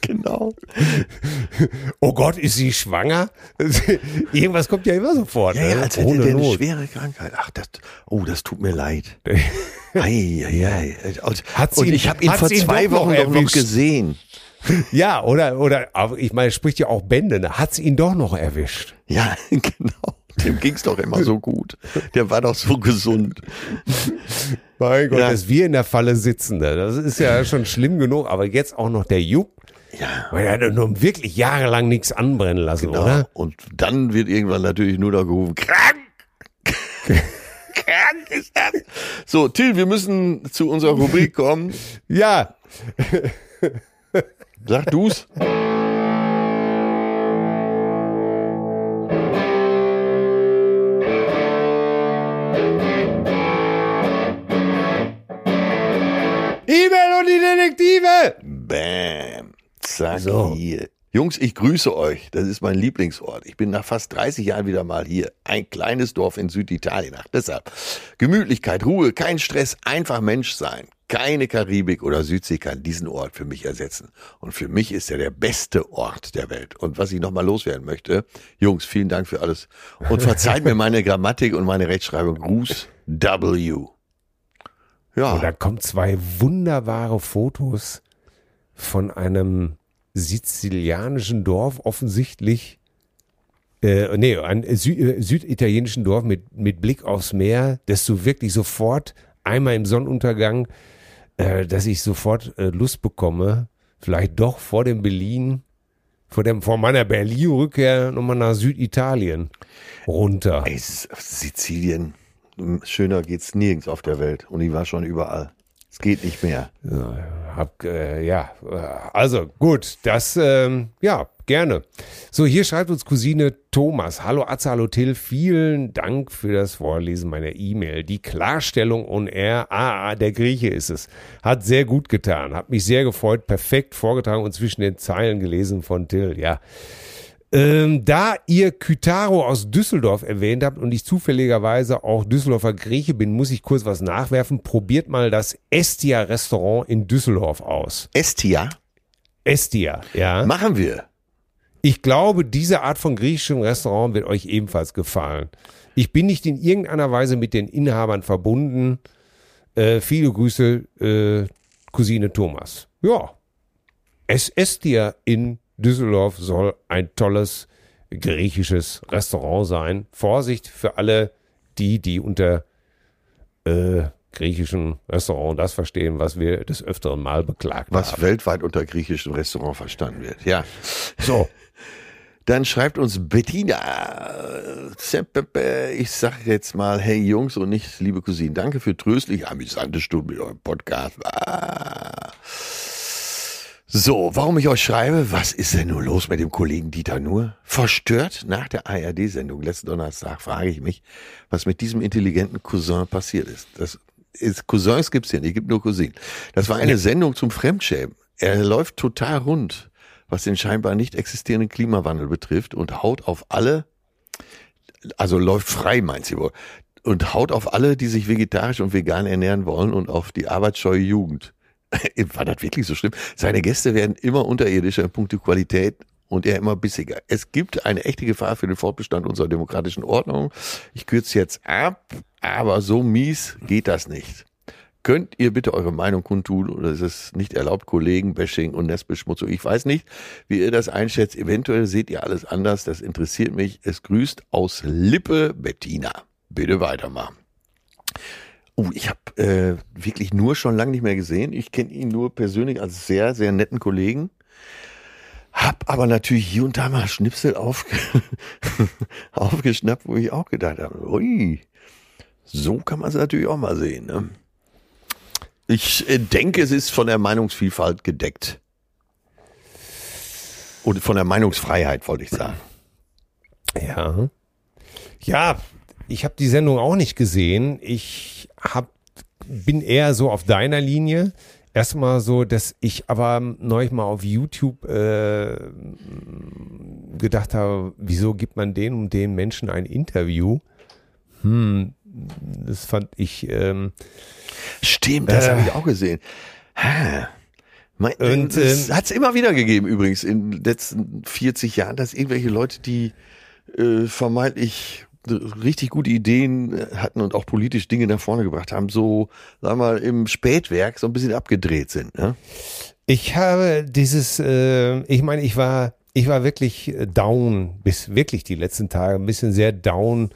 [SPEAKER 2] genau.
[SPEAKER 3] Oh Gott, ist sie schwanger? Irgendwas kommt ja immer sofort.
[SPEAKER 2] Ja, ja,
[SPEAKER 3] ne?
[SPEAKER 2] als hätte
[SPEAKER 3] Ohne
[SPEAKER 2] der eine
[SPEAKER 3] Not.
[SPEAKER 2] schwere Krankheit. Ach, das, oh, das tut mir leid. Ei, ei, ei. Und,
[SPEAKER 3] Hat's
[SPEAKER 2] und
[SPEAKER 3] ihn-
[SPEAKER 2] ich habe ihn vor zwei
[SPEAKER 3] noch
[SPEAKER 2] Wochen doch noch
[SPEAKER 3] erwischt?
[SPEAKER 2] gesehen.
[SPEAKER 3] Ja, oder, oder, aber ich meine, spricht ja auch Bände. Ne? Hat's ihn doch noch erwischt?
[SPEAKER 2] Ja, genau. Dem ging's doch immer so gut. Der war doch so gesund.
[SPEAKER 3] Mein Gott,
[SPEAKER 2] Ja.
[SPEAKER 3] dass wir in der Falle sitzen. Ne? Das ist ja schon schlimm genug, aber jetzt auch noch der Jupp.
[SPEAKER 2] Ja.
[SPEAKER 3] Weil er hat nun wirklich jahrelang nichts anbrennen lassen,
[SPEAKER 2] Genau.
[SPEAKER 3] oder?
[SPEAKER 2] Und dann wird irgendwann natürlich nur noch gerufen, krank! krank ist das. So, Till, wir müssen zu unserer Rubrik kommen.
[SPEAKER 3] Ja,
[SPEAKER 2] Sag du's.
[SPEAKER 3] E-Mail und die Detektive.
[SPEAKER 2] Bam. Zack,
[SPEAKER 3] So.
[SPEAKER 2] hier. Jungs, ich grüße euch. Das ist mein Lieblingsort. Ich bin nach fast 30 Jahren wieder mal hier. Ein kleines Dorf in Süditalien. Ach, deshalb. Gemütlichkeit, Ruhe, kein Stress, einfach Mensch sein. Keine Karibik oder Südsee kann diesen Ort für mich ersetzen. Und für mich ist er der beste Ort der Welt. Und was ich nochmal loswerden möchte, Jungs, vielen Dank für alles. Und verzeiht mir meine Grammatik und meine Rechtschreibung. Gruß W. Ja.
[SPEAKER 3] Und da kommen zwei wunderbare Fotos von einem sizilianischen Dorf, offensichtlich. Äh, nee, ein Sü äh, süditalienischen Dorf mit, mit Blick aufs Meer, dass du wirklich sofort einmal im Sonnenuntergang, äh, dass ich sofort äh, Lust bekomme, vielleicht doch vor dem Berlin, vor, dem, vor meiner Berlin-Rückkehr nochmal nach Süditalien runter.
[SPEAKER 2] Ey, Sizilien, schöner geht's nirgends auf der Welt. Und ich war schon überall. Es geht nicht mehr.
[SPEAKER 3] Hab, äh, ja, äh, also gut, das, ähm, ja, gerne. So, hier schreibt uns Cousine Thomas. Hallo Atze, hallo Till, vielen Dank für das Vorlesen meiner E-Mail. Die Klarstellung on air, ah, ah, der Grieche ist es, hat sehr gut getan, hat mich sehr gefreut, perfekt vorgetragen und zwischen den Zeilen gelesen von Till, ja. Ähm, da ihr Kytaro aus Düsseldorf erwähnt habt und ich zufälligerweise auch Düsseldorfer Grieche bin, muss ich kurz was nachwerfen. Probiert mal das Estia Restaurant in Düsseldorf aus.
[SPEAKER 2] Estia
[SPEAKER 3] Estia, ja.
[SPEAKER 2] machen wir.
[SPEAKER 3] Ich glaube, diese Art von griechischem Restaurant wird euch ebenfalls gefallen. Ich bin nicht in irgendeiner Weise mit den Inhabern verbunden. Äh, viele Grüße, äh, Cousine Thomas. Ja. Es Estia in Düsseldorf soll ein tolles griechisches Restaurant sein. Vorsicht für alle die, die unter äh, griechischen Restaurant das verstehen, was wir des Öfteren mal beklagt
[SPEAKER 2] Was
[SPEAKER 3] haben.
[SPEAKER 2] weltweit unter griechischem Restaurant verstanden wird. Ja.
[SPEAKER 3] So,
[SPEAKER 2] Dann schreibt uns Bettina. Ich sage jetzt mal, hey Jungs und nicht liebe Cousinen, danke für tröstlich amüsante Stunden mit eurem Podcast. Ah. So, warum ich euch schreibe, was ist denn nur los mit dem Kollegen Dieter Nur? Verstört nach der ARD-Sendung letzten Donnerstag frage ich mich, was mit diesem intelligenten Cousin passiert ist. Das ist Cousins gibt's hier nicht, gibt nur Cousinen. Das war eine Sendung zum Fremdschämen. Er läuft total rund, was den scheinbar nicht existierenden Klimawandel betrifft und haut auf alle, also läuft frei, meint sie wohl, und haut auf alle, die sich vegetarisch und vegan ernähren wollen und auf die arbeitsscheue Jugend. War das wirklich so schlimm? Seine Gäste werden immer unterirdischer in puncto Qualität und er immer bissiger. Es gibt eine echte Gefahr für den Fortbestand unserer demokratischen Ordnung. Ich kürze jetzt ab, aber so mies geht das nicht. Könnt ihr bitte eure Meinung kundtun oder ist es nicht erlaubt, Kollegen, Bashing und Nestbeschmutzung? Ich weiß nicht, wie ihr das einschätzt. Eventuell seht ihr alles anders. Das interessiert mich. Es grüßt aus Lippe Bettina. Bitte weitermachen. Oh, ich habe äh, wirklich nur schon lange nicht mehr gesehen. Ich kenne ihn nur persönlich als sehr, sehr netten Kollegen. Hab aber natürlich hier und da mal Schnipsel aufge aufgeschnappt, wo ich auch gedacht habe, ui, so kann man es natürlich auch mal sehen. Ne? Ich äh, denke, es ist von der Meinungsvielfalt gedeckt. Oder von der Meinungsfreiheit, wollte ich sagen.
[SPEAKER 3] Ja. Ja, ich habe die Sendung auch nicht gesehen. Ich hab, bin eher so auf deiner Linie. Erstmal so, dass ich aber neulich mal auf YouTube äh, gedacht habe, wieso gibt man den und den Menschen ein Interview? Hm, das fand ich, ähm,
[SPEAKER 2] Stimmt, das
[SPEAKER 3] Äh.
[SPEAKER 2] habe ich auch gesehen. Ha. Mein,
[SPEAKER 3] Und,
[SPEAKER 2] es
[SPEAKER 3] ähm,
[SPEAKER 2] hat es immer wieder gegeben, übrigens, in den letzten 40 Jahren, dass irgendwelche Leute, die äh, vermeintlich richtig gute Ideen äh, hatten und auch politisch Dinge nach vorne gebracht haben, so, sag mal, im Spätwerk so ein bisschen abgedreht sind. Ne?
[SPEAKER 3] Ich habe dieses, äh, ich meine, ich war, ich war wirklich äh, down, bis wirklich die letzten Tage ein bisschen sehr down,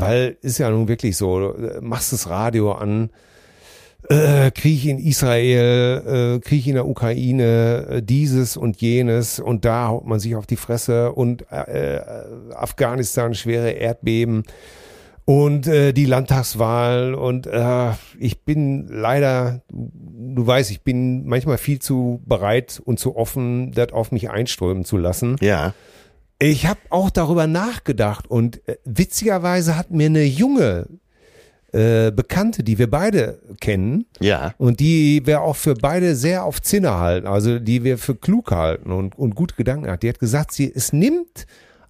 [SPEAKER 3] weil ist ja nun wirklich so, äh, machst das Radio an, äh, Krieg in Israel, äh, Krieg in der Ukraine, äh, dieses und jenes und da haut man sich auf die Fresse und äh, äh, Afghanistan schwere Erdbeben und äh, die Landtagswahl und äh, ich bin leider, du weißt, ich bin manchmal viel zu bereit und zu offen, das auf mich einströmen zu lassen.
[SPEAKER 2] Ja.
[SPEAKER 3] Ich habe auch darüber nachgedacht und äh, witzigerweise hat mir eine junge äh, Bekannte, die wir beide kennen
[SPEAKER 2] Ja.
[SPEAKER 3] und die wir auch für beide sehr auf Zinne halten, also die wir für klug halten und, und gute Gedanken hat, die hat gesagt, sie, es nimmt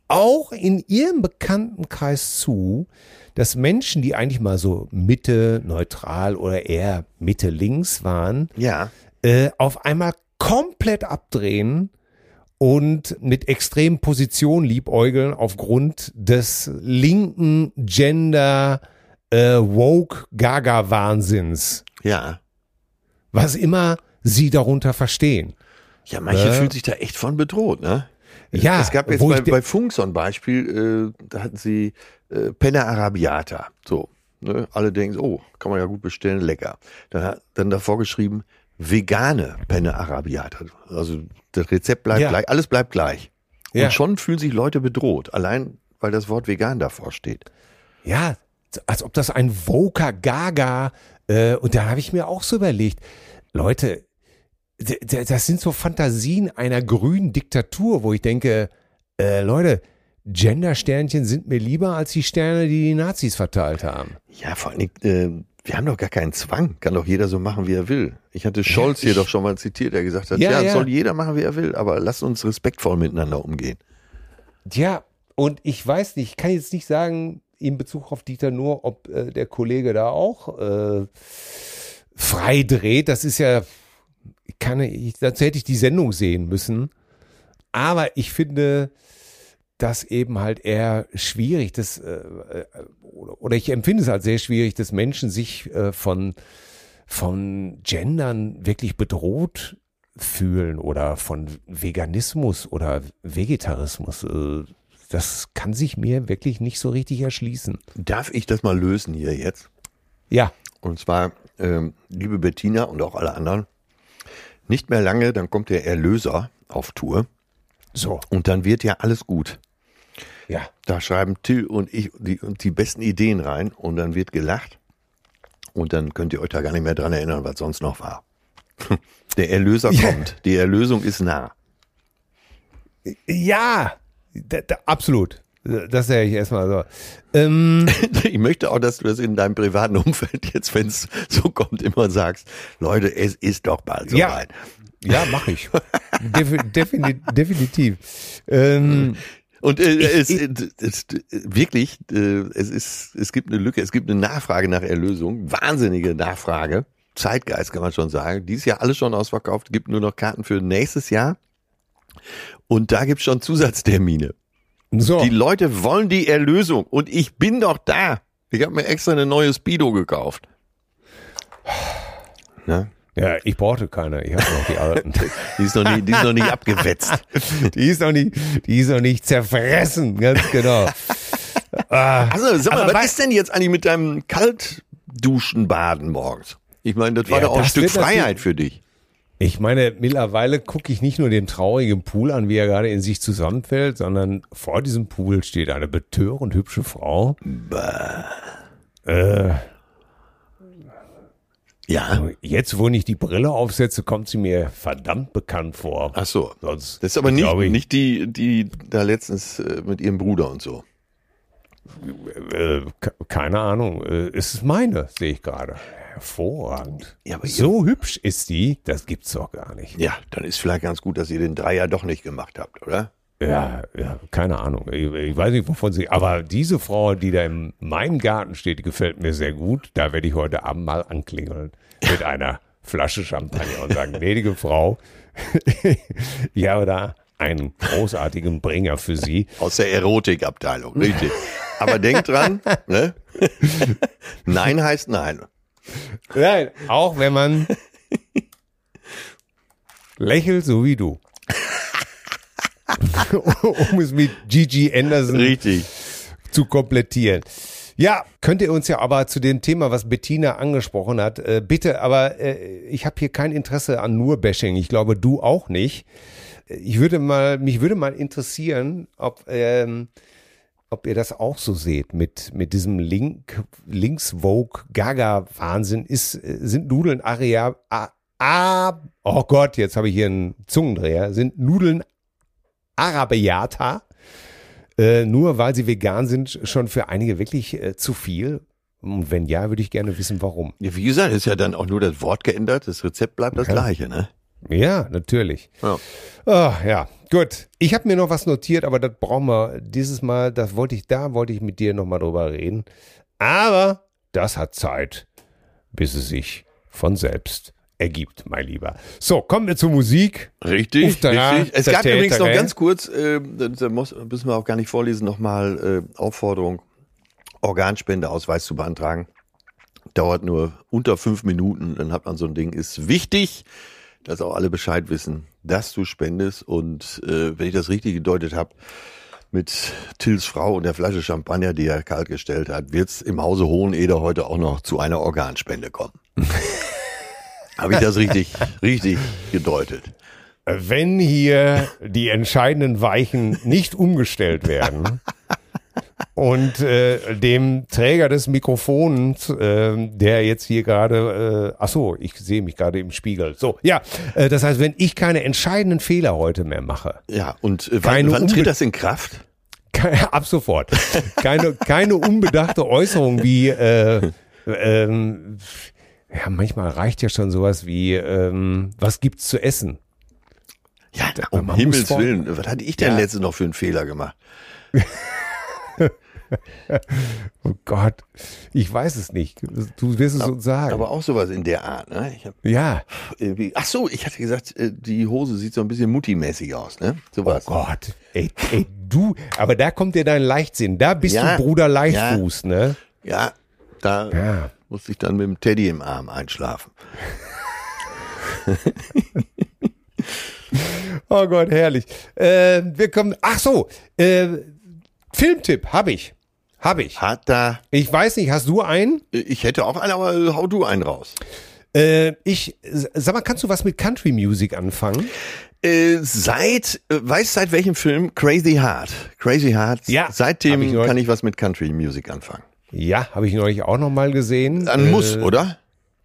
[SPEAKER 3] auch in ihrem Bekanntenkreis zu, dass Menschen, die eigentlich mal so Mitte, neutral oder eher Mitte links waren,
[SPEAKER 2] Ja.
[SPEAKER 3] äh, auf einmal komplett abdrehen und mit extremen Positionen liebäugeln aufgrund des linken Gender äh, woke Gaga Wahnsinns,
[SPEAKER 2] Ja.
[SPEAKER 3] was immer sie darunter verstehen.
[SPEAKER 2] Ja, manche
[SPEAKER 3] Äh.
[SPEAKER 2] fühlen sich da echt von bedroht, ne?
[SPEAKER 3] Ja,
[SPEAKER 2] es gab jetzt bei, bei Funk so ein Beispiel, äh, da hatten sie äh, Penna Arabiata. So, ne? Alle denken, oh, kann man ja gut bestellen, lecker. Dann hat dann davor geschrieben, vegane Penna Arabiata. Also das Rezept bleibt
[SPEAKER 3] Ja.
[SPEAKER 2] gleich, alles bleibt gleich. Und
[SPEAKER 3] Ja.
[SPEAKER 2] schon fühlen sich Leute bedroht, allein weil das Wort vegan davor steht.
[SPEAKER 3] Ja, als ob das ein Voker Gaga, äh, und da habe ich mir auch so überlegt, Leute, das sind so Fantasien einer grünen Diktatur, wo ich denke, äh, Leute, Gender-Sternchen sind mir lieber als die Sterne, die die Nazis verteilt haben.
[SPEAKER 2] Ja, vor Dingen, äh, wir haben doch gar keinen Zwang. Kann doch jeder so machen, wie er will. Ich hatte Scholz hier
[SPEAKER 3] ich-
[SPEAKER 2] doch schon mal zitiert, der gesagt hat,
[SPEAKER 3] Ja,
[SPEAKER 2] ja,
[SPEAKER 3] ja.
[SPEAKER 2] soll jeder machen, wie er will, aber lasst uns respektvoll miteinander umgehen.
[SPEAKER 3] Ja, und ich weiß nicht, ich kann jetzt nicht sagen, in Bezug auf Dieter nur, ob äh, der Kollege da auch äh, frei dreht. Das ist ja, kann, ich, dazu hätte ich die Sendung sehen müssen. Aber ich finde das eben halt eher schwierig, das, äh, äh, oder, oder ich empfinde es als sehr schwierig, dass Menschen sich äh, von, von Gendern wirklich bedroht fühlen oder von Veganismus oder Vegetarismus. Äh, das kann sich mir wirklich nicht so richtig erschließen.
[SPEAKER 2] Darf ich das mal lösen hier jetzt?
[SPEAKER 3] Ja,
[SPEAKER 2] Und zwar, ähm, liebe Bettina und auch alle anderen, nicht mehr lange, dann kommt der Erlöser auf Tour
[SPEAKER 3] so,
[SPEAKER 2] und dann wird ja alles gut.
[SPEAKER 3] Ja.
[SPEAKER 2] Da schreiben Till und ich die, die besten Ideen rein und dann wird gelacht und dann könnt ihr euch da gar nicht mehr dran erinnern, was sonst noch war. Der Erlöser
[SPEAKER 3] Ja.
[SPEAKER 2] kommt, die Erlösung ist nah.
[SPEAKER 3] Ja, da, da, absolut. Das sage ich erstmal so. Ähm,
[SPEAKER 2] Ich möchte auch, dass du das in deinem privaten Umfeld jetzt, wenn es so kommt, immer sagst, Leute, es ist doch bald
[SPEAKER 3] Ja.
[SPEAKER 2] soweit.
[SPEAKER 3] ja, mache ich. Defi defini definitiv. Ähm,
[SPEAKER 2] Und äh, es,
[SPEAKER 3] ich-
[SPEAKER 2] äh, es, wirklich, äh, es ist, es gibt eine Lücke, es gibt eine Nachfrage nach Erlösung, wahnsinnige Nachfrage, Zeitgeist kann man schon sagen. Dieses Jahr alles schon ausverkauft, gibt nur noch Karten für nächstes Jahr. Und da gibt's schon Zusatztermine.
[SPEAKER 3] so.
[SPEAKER 2] Die Leute wollen die Erlösung und ich bin doch da. Ich habe mir extra eine neue Speedo gekauft. Ne?
[SPEAKER 3] Ja, ich brauchte keine. Ich habe noch die alten.
[SPEAKER 2] Die ist noch nicht, die ist noch nicht abgewetzt.
[SPEAKER 3] die ist noch nicht, die ist noch nicht zerfressen, ganz genau. Ah,
[SPEAKER 2] Also, sag mal,
[SPEAKER 3] Aber
[SPEAKER 2] was ist denn jetzt eigentlich mit deinem Kaltduschenbaden morgens? Ich meine, das war
[SPEAKER 3] Ja,
[SPEAKER 2] doch auch ein Stück Freiheit für dich.
[SPEAKER 3] ich meine, mittlerweile gucke ich nicht nur den traurigen Pool an, wie er gerade in sich zusammenfällt, sondern vor diesem Pool steht eine betörend hübsche Frau. Äh,
[SPEAKER 2] Ja.
[SPEAKER 3] jetzt, wo ich die Brille aufsetze, kommt sie mir verdammt bekannt vor.
[SPEAKER 2] Ach so.
[SPEAKER 3] Sonst
[SPEAKER 2] Das ist aber nicht,
[SPEAKER 3] ich-
[SPEAKER 2] nicht die, die da letztens äh, mit ihrem Bruder und so.
[SPEAKER 3] Äh, ke- keine Ahnung. Äh, es ist meine, sehe ich gerade. Hervorragend.
[SPEAKER 2] Ja, aber
[SPEAKER 3] so hübsch ist die, das gibt's doch gar nicht.
[SPEAKER 2] Ja, dann ist vielleicht ganz gut, dass ihr den Dreier doch nicht gemacht habt, oder?
[SPEAKER 3] Ja, ja, keine Ahnung. Ich, ich weiß nicht, wovon sie. Aber diese Frau, die da in meinem Garten steht, die gefällt mir sehr gut. Da werde ich heute Abend mal anklingeln mit einer Flasche Champagner und sagen, gnädige Frau, ich habe da einen großartigen Bringer für Sie.
[SPEAKER 2] Aus der Erotikabteilung, richtig. Aber denk dran, ne? Nein heißt nein.
[SPEAKER 3] Nein, auch wenn man lächelt, so wie du. um es mit Gigi Anderson
[SPEAKER 2] Richtig.
[SPEAKER 3] zu komplettieren. Ja, könnt ihr uns ja aber zu dem Thema, was Bettina angesprochen hat, äh, bitte, aber äh, ich habe hier kein Interesse an nur Bashing. Ich glaube, du auch nicht. Ich würde mal, mich würde mal interessieren, ob ähm, ob ihr das auch so seht mit mit diesem Link Links Vogue Gaga Wahnsinn ist sind Nudeln Aria a, a, oh Gott jetzt habe ich hier einen Zungendreher sind Nudeln Arabiata äh, nur weil sie vegan sind schon für einige wirklich äh, zu viel und wenn ja würde ich gerne wissen warum
[SPEAKER 2] Ja, wie gesagt, ist ja dann auch nur das Wort geändert, das Rezept bleibt das
[SPEAKER 3] Ja.
[SPEAKER 2] gleiche, ne?
[SPEAKER 3] ja natürlich
[SPEAKER 2] Ja.
[SPEAKER 3] Ah, ja, gut. Ich habe mir noch was notiert, aber das brauchen wir dieses Mal, das wollte ich, da wollte ich mit dir nochmal drüber reden. Aber das hat Zeit, bis es sich von selbst ergibt, mein Lieber. So, kommen wir zur Musik.
[SPEAKER 2] Richtig,
[SPEAKER 3] Uff, da,
[SPEAKER 2] richtig. Es gab
[SPEAKER 3] da,
[SPEAKER 2] übrigens noch ganz kurz, äh, da muss, müssen wir auch gar nicht vorlesen, nochmal äh, Aufforderung, Organspendeausweis zu beantragen. Dauert nur unter fünf Minuten, dann hat man so ein Ding. Ist wichtig, dass auch alle Bescheid wissen, dass du spendest. Und äh, wenn ich das richtig gedeutet habe, mit Tills Frau und der Flasche Champagner, die er kalt gestellt hat, wird es im Hause Hoheneder heute auch noch zu einer Organspende kommen. Habe ich das richtig, richtig gedeutet?
[SPEAKER 3] Wenn hier die entscheidenden Weichen nicht umgestellt werden und äh, dem Träger des Mikrofons, äh, der jetzt hier gerade, äh, ach so, ich sehe mich gerade im Spiegel. So, ja, äh, das heißt, wenn ich keine entscheidenden Fehler heute mehr mache,
[SPEAKER 2] Ja, und äh,
[SPEAKER 3] Keine
[SPEAKER 2] wann, wann tritt das in Kraft?
[SPEAKER 3] Ke- Ab sofort. Keine, keine unbedachte Äußerung wie, äh, ähm, ja, manchmal reicht ja schon sowas wie, ähm, was gibt's zu essen?
[SPEAKER 2] Ja,
[SPEAKER 3] man
[SPEAKER 2] um Himmels Willen. Was hatte ich denn
[SPEAKER 3] Ja.
[SPEAKER 2] letztens noch für einen Fehler gemacht?
[SPEAKER 3] Oh Gott, ich weiß es nicht. Du wirst es uns sagen.
[SPEAKER 2] Aber auch sowas in der Art, ne? Hab
[SPEAKER 3] ja,
[SPEAKER 2] ach so, ich hatte gesagt, äh, die Hose sieht so ein bisschen Mutti-mäßig aus, ne?
[SPEAKER 3] oh
[SPEAKER 2] Sowas.
[SPEAKER 3] Gott, ey, ey, du, aber da kommt dir dein Leichtsinn. Da bist
[SPEAKER 2] Ja,
[SPEAKER 3] du Bruder Leichtfuß, ne?
[SPEAKER 2] Ja, da
[SPEAKER 3] Ja.
[SPEAKER 2] Musste ich dann mit dem Teddy im Arm einschlafen.
[SPEAKER 3] Oh Gott, herrlich. Äh, wir kommen, ach so, äh, Filmtipp habe ich. Habe ich.
[SPEAKER 2] Hat da,
[SPEAKER 3] Ich weiß nicht, hast du einen?
[SPEAKER 2] ich hätte auch einen, aber äh, hau du einen raus.
[SPEAKER 3] Äh, ich, sag mal, kannst du was mit Country Music anfangen?
[SPEAKER 2] Äh, seit, äh, weißt seit welchem Film? Crazy Heart. Crazy Heart.
[SPEAKER 3] Ja,
[SPEAKER 2] Seitdem
[SPEAKER 3] ich
[SPEAKER 2] kann ich was mit Country Music anfangen.
[SPEAKER 3] Ja, habe ich neulich auch noch mal gesehen.
[SPEAKER 2] Ein
[SPEAKER 3] Äh,
[SPEAKER 2] Muss, oder?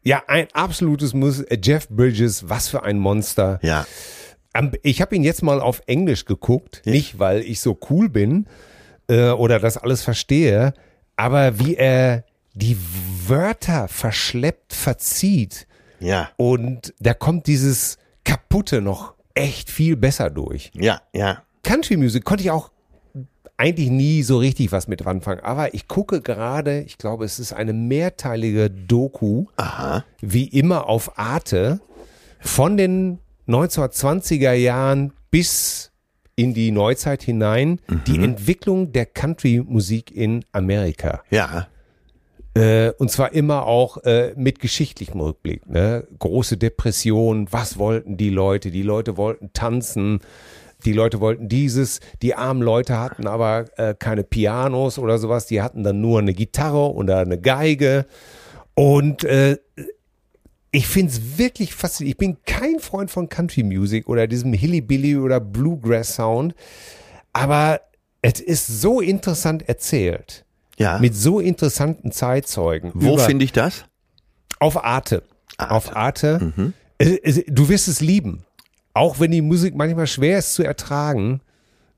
[SPEAKER 3] Ja, ein absolutes Muss. Äh, Jeff Bridges, was für ein Monster.
[SPEAKER 2] Ja.
[SPEAKER 3] Ich habe ihn jetzt mal auf Englisch geguckt, nicht weil ich so cool bin äh, oder das alles verstehe, aber wie er die Wörter verschleppt verzieht
[SPEAKER 2] Ja.
[SPEAKER 3] und da kommt dieses Kaputte noch echt viel besser durch.
[SPEAKER 2] Ja, ja.
[SPEAKER 3] Country Music konnte ich auch eigentlich nie so richtig was mit anfangen, aber ich gucke gerade, ich glaube, es ist eine mehrteilige Doku,
[SPEAKER 2] Aha.
[SPEAKER 3] wie immer auf Arte, von den 1920er Jahren bis in die Neuzeit hinein, die Entwicklung der Country-Musik in Amerika.
[SPEAKER 2] Ja.
[SPEAKER 3] Äh, und zwar immer auch äh, mit geschichtlichem Rückblick. Ne? Große Depression, was wollten die Leute? Die Leute wollten tanzen, die Leute wollten dieses, die armen Leute hatten aber äh, keine Pianos oder sowas, die hatten dann nur eine Gitarre oder eine Geige. Und äh, ich finde es wirklich faszinierend. Ich bin kein Freund von Country Music oder diesem Hillybilly oder Bluegrass Sound, aber es ist so interessant erzählt
[SPEAKER 2] Ja.
[SPEAKER 3] mit so interessanten Zeitzeugen.
[SPEAKER 2] Wo finde ich das?
[SPEAKER 3] Auf Arte.
[SPEAKER 2] Arte.
[SPEAKER 3] Auf Arte.
[SPEAKER 2] Mhm.
[SPEAKER 3] Es- es- Du wirst es lieben. Auch wenn die Musik manchmal schwer ist zu ertragen.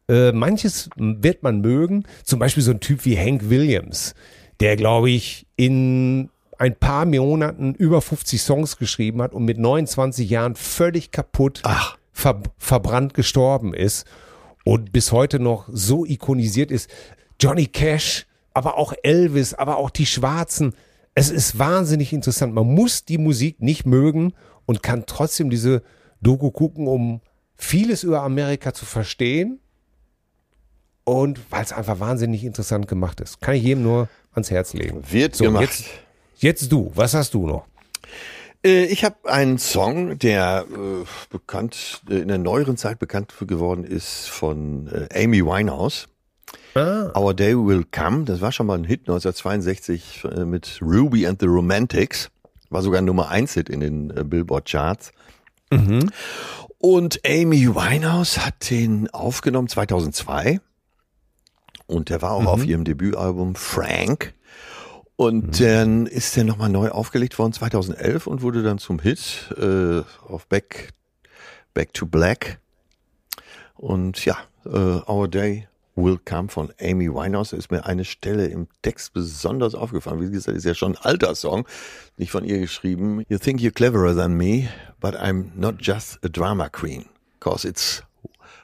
[SPEAKER 3] Äh, manches wird man mögen. Zum Beispiel so ein Typ wie Hank Williams, der, glaube ich, in ein paar Monaten über 50 Songs geschrieben hat und mit 29 Jahren völlig kaputt,
[SPEAKER 2] Ach.
[SPEAKER 3] ver verbrannt gestorben ist und bis heute noch so ikonisiert ist. Johnny Cash, aber auch Elvis, aber auch die Schwarzen. Es ist wahnsinnig interessant. Man muss die Musik nicht mögen, und kann trotzdem diese Doku gucken, um vieles über Amerika zu verstehen und weil es einfach wahnsinnig interessant gemacht ist. Kann ich jedem nur ans Herz legen.
[SPEAKER 2] Wird
[SPEAKER 3] So,
[SPEAKER 2] gemacht.
[SPEAKER 3] jetzt, jetzt du, was hast du noch?
[SPEAKER 2] Äh, Ich habe einen Song, der äh, bekannt äh, in der neueren Zeit bekannt geworden ist von äh, Amy Winehouse.
[SPEAKER 3] Ah.
[SPEAKER 2] Our Day Will Come. Das war schon mal ein Hit 1962 äh, mit Ruby and the Romantics. War sogar ein Nummer 1 Hit in den äh, Billboard Charts. Und Amy Winehouse hat den aufgenommen 2002. Und der war auch auf ihrem Debütalbum Frank. Und dann ist der nochmal neu aufgelegt worden 2011 und wurde dann zum Hit äh, auf Back, Back to Black. Und ja, äh, Our Day Will Come von Amy Winehouse Da ist mir eine Stelle im Text besonders aufgefallen. Wie gesagt, ist ja schon ein alter Song, nicht von ihr geschrieben. You think you're cleverer than me, but I'm not just a drama queen. Cause it's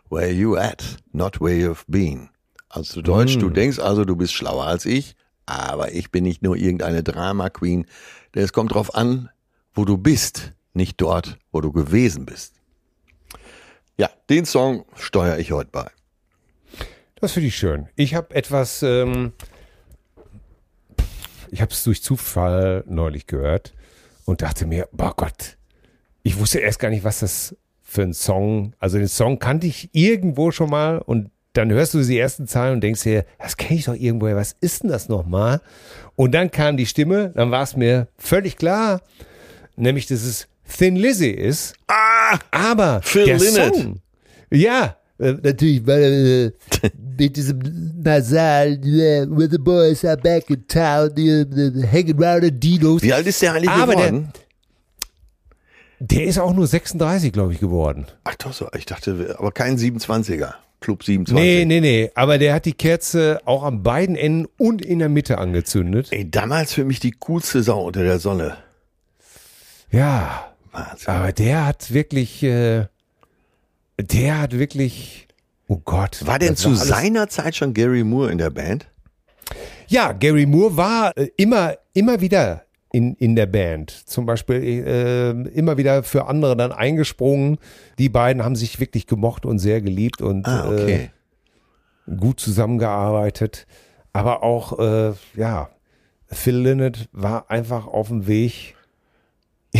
[SPEAKER 2] where you at, not where you've been. Also zu Deutsch, du denkst also, du bist schlauer als ich, aber ich bin nicht nur irgendeine Drama Queen. Denn es kommt drauf an, wo du bist, nicht dort, wo du gewesen bist. Ja, den Song steuere ich heute bei.
[SPEAKER 3] Das finde ich schön. Ich habe etwas, ähm, ich habe es durch Zufall neulich gehört und dachte mir, boah Gott, ich wusste erst gar nicht, was das für ein Song, also den Song kannte ich irgendwo schon mal und dann hörst du die ersten Zeilen und denkst dir, das kenne ich doch irgendwoher, was ist denn das nochmal? Und dann kam die Stimme, dann war es mir völlig klar, nämlich, dass es Thin Lizzy ist.
[SPEAKER 2] Ah!
[SPEAKER 3] Aber
[SPEAKER 2] Phil
[SPEAKER 3] der
[SPEAKER 2] Lynott.
[SPEAKER 3] Song, ja, äh, natürlich, weil äh, mit diesem Nasal, äh, where the boys are back in town, äh, hanging around the Dinos.
[SPEAKER 2] Wie alt ist der eigentlich
[SPEAKER 3] Aber der-
[SPEAKER 2] geworden?
[SPEAKER 3] Der ist auch nur 36, glaube ich, geworden.
[SPEAKER 2] Ach doch so, ich dachte, aber kein 27er. Club 27.
[SPEAKER 3] Nee, nee, nee. Aber der hat die Kerze auch an beiden Enden und in der Mitte angezündet.
[SPEAKER 2] Ey, damals für mich die coolste Sau unter der Sonne.
[SPEAKER 3] Ja,
[SPEAKER 2] Wahnsinn.
[SPEAKER 3] aber der hat wirklich, äh, der hat wirklich, oh Gott.
[SPEAKER 2] War denn zu
[SPEAKER 3] alles-
[SPEAKER 2] seiner Zeit schon Gary Moore in der Band?
[SPEAKER 3] Ja, Gary Moore war äh, immer, immer wieder in, in der Band. Zum Beispiel äh, immer wieder für andere dann eingesprungen. Die beiden haben sich wirklich gemocht und sehr geliebt und
[SPEAKER 2] Ah, okay.
[SPEAKER 3] äh, gut zusammengearbeitet. Aber auch, äh, ja, Phil Lynott war einfach auf dem Weg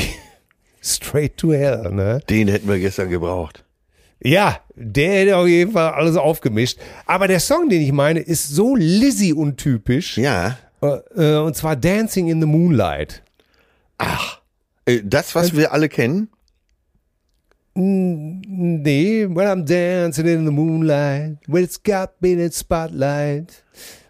[SPEAKER 3] straight to hell, ne?
[SPEAKER 2] Den hätten wir gestern gebraucht.
[SPEAKER 3] Ja, der hätte auf jeden Fall alles aufgemischt. Aber der Song, den ich meine, ist so Lizzy untypisch.
[SPEAKER 2] Ja.
[SPEAKER 3] Äh, äh, und zwar Dancing in the Moonlight.
[SPEAKER 2] Äh, Das, was wir alle kennen?
[SPEAKER 3] Nee, when I'm dancing in the moonlight, when it's got me in its spotlight.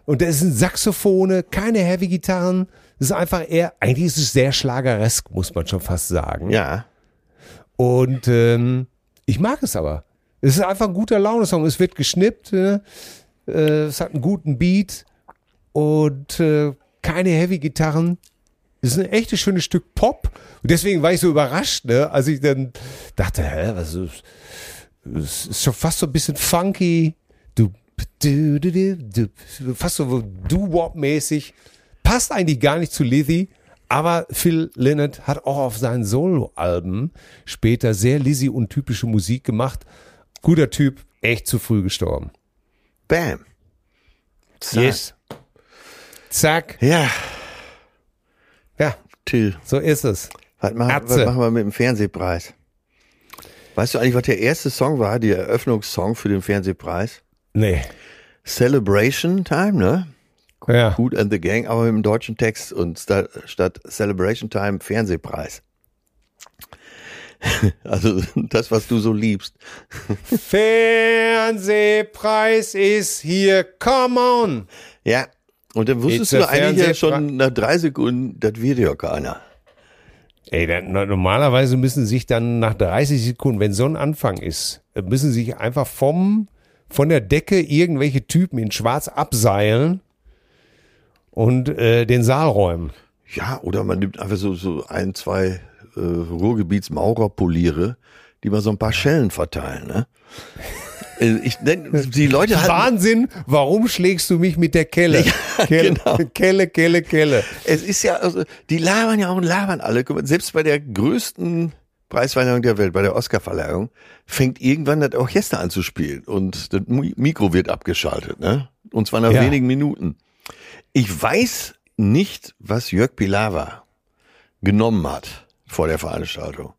[SPEAKER 3] Und das sind Saxophone, keine Heavy-Gitarren. Das ist einfach eher, eigentlich ist es sehr schlageresk, muss man schon fast sagen.
[SPEAKER 2] Ja.
[SPEAKER 3] Und ähm, ich mag es aber. Es ist einfach ein guter Laune-Song. Es wird geschnippt, äh, äh, es hat einen guten Beat und äh, keine Heavy-Gitarren. Es ist ein echtes schönes Stück Pop. Und deswegen war ich so überrascht, ne, als ich dann dachte, hä, was ist, es ist schon fast so ein bisschen funky. Du, du, du, du, du fast so Doo-Wop-mäßig. Passt eigentlich gar nicht zu Lizzy. Aber Phil Lynott hat auch auf seinen Solo-Alben später sehr Lizzy untypische Musik gemacht. Guter Typ, echt zu früh gestorben.
[SPEAKER 2] Bam. Zack.
[SPEAKER 3] Yes. Zack.
[SPEAKER 2] Ja,
[SPEAKER 3] Ja,
[SPEAKER 2] Till.
[SPEAKER 3] so ist es.
[SPEAKER 2] Was machen, was machen wir mit dem Fernsehpreis? Weißt du eigentlich, was der erste Song war, der Eröffnungssong für den Fernsehpreis?
[SPEAKER 3] Nee.
[SPEAKER 2] Celebration Time, ne?
[SPEAKER 3] Ja.
[SPEAKER 2] Good and the Gang, aber mit dem deutschen Text und sta statt Celebration Time Fernsehpreis. Also das, was du so liebst.
[SPEAKER 3] Fernsehpreis ist hier. Come on.
[SPEAKER 2] Ja. Und dann wusstest
[SPEAKER 3] It's
[SPEAKER 2] du eigentlich ja schon nach drei Sekunden, das wird ja keiner.
[SPEAKER 3] Ey, dann, no- normalerweise müssen sich dann nach 30 Sekunden, wenn so ein Anfang ist, müssen sich einfach vom, von der Decke irgendwelche Typen in schwarz abseilen und äh, den Saal räumen.
[SPEAKER 2] Ja, oder man nimmt einfach so, so ein, zwei äh, Ruhrgebietsmaurerpoliere, die mal so ein paar Schellen verteilen. Ne? Äh, ich nenn, die Leute halten,
[SPEAKER 3] Wahnsinn, warum schlägst du mich mit der Kelle? Kelle,
[SPEAKER 2] genau.
[SPEAKER 3] Kelle, Kelle, Kelle.
[SPEAKER 2] es ist ja, also, die labern ja auch und labern alle. Selbst bei der größten Preisverleihung der Welt, bei der Oscarverleihung, fängt irgendwann das Orchester an zu spielen und das Mi- Mikro wird abgeschaltet, ne? Und zwar nach
[SPEAKER 3] Ja.
[SPEAKER 2] wenigen Minuten. Ich weiß nicht, was Jörg Pilawa genommen hat vor der Veranstaltung.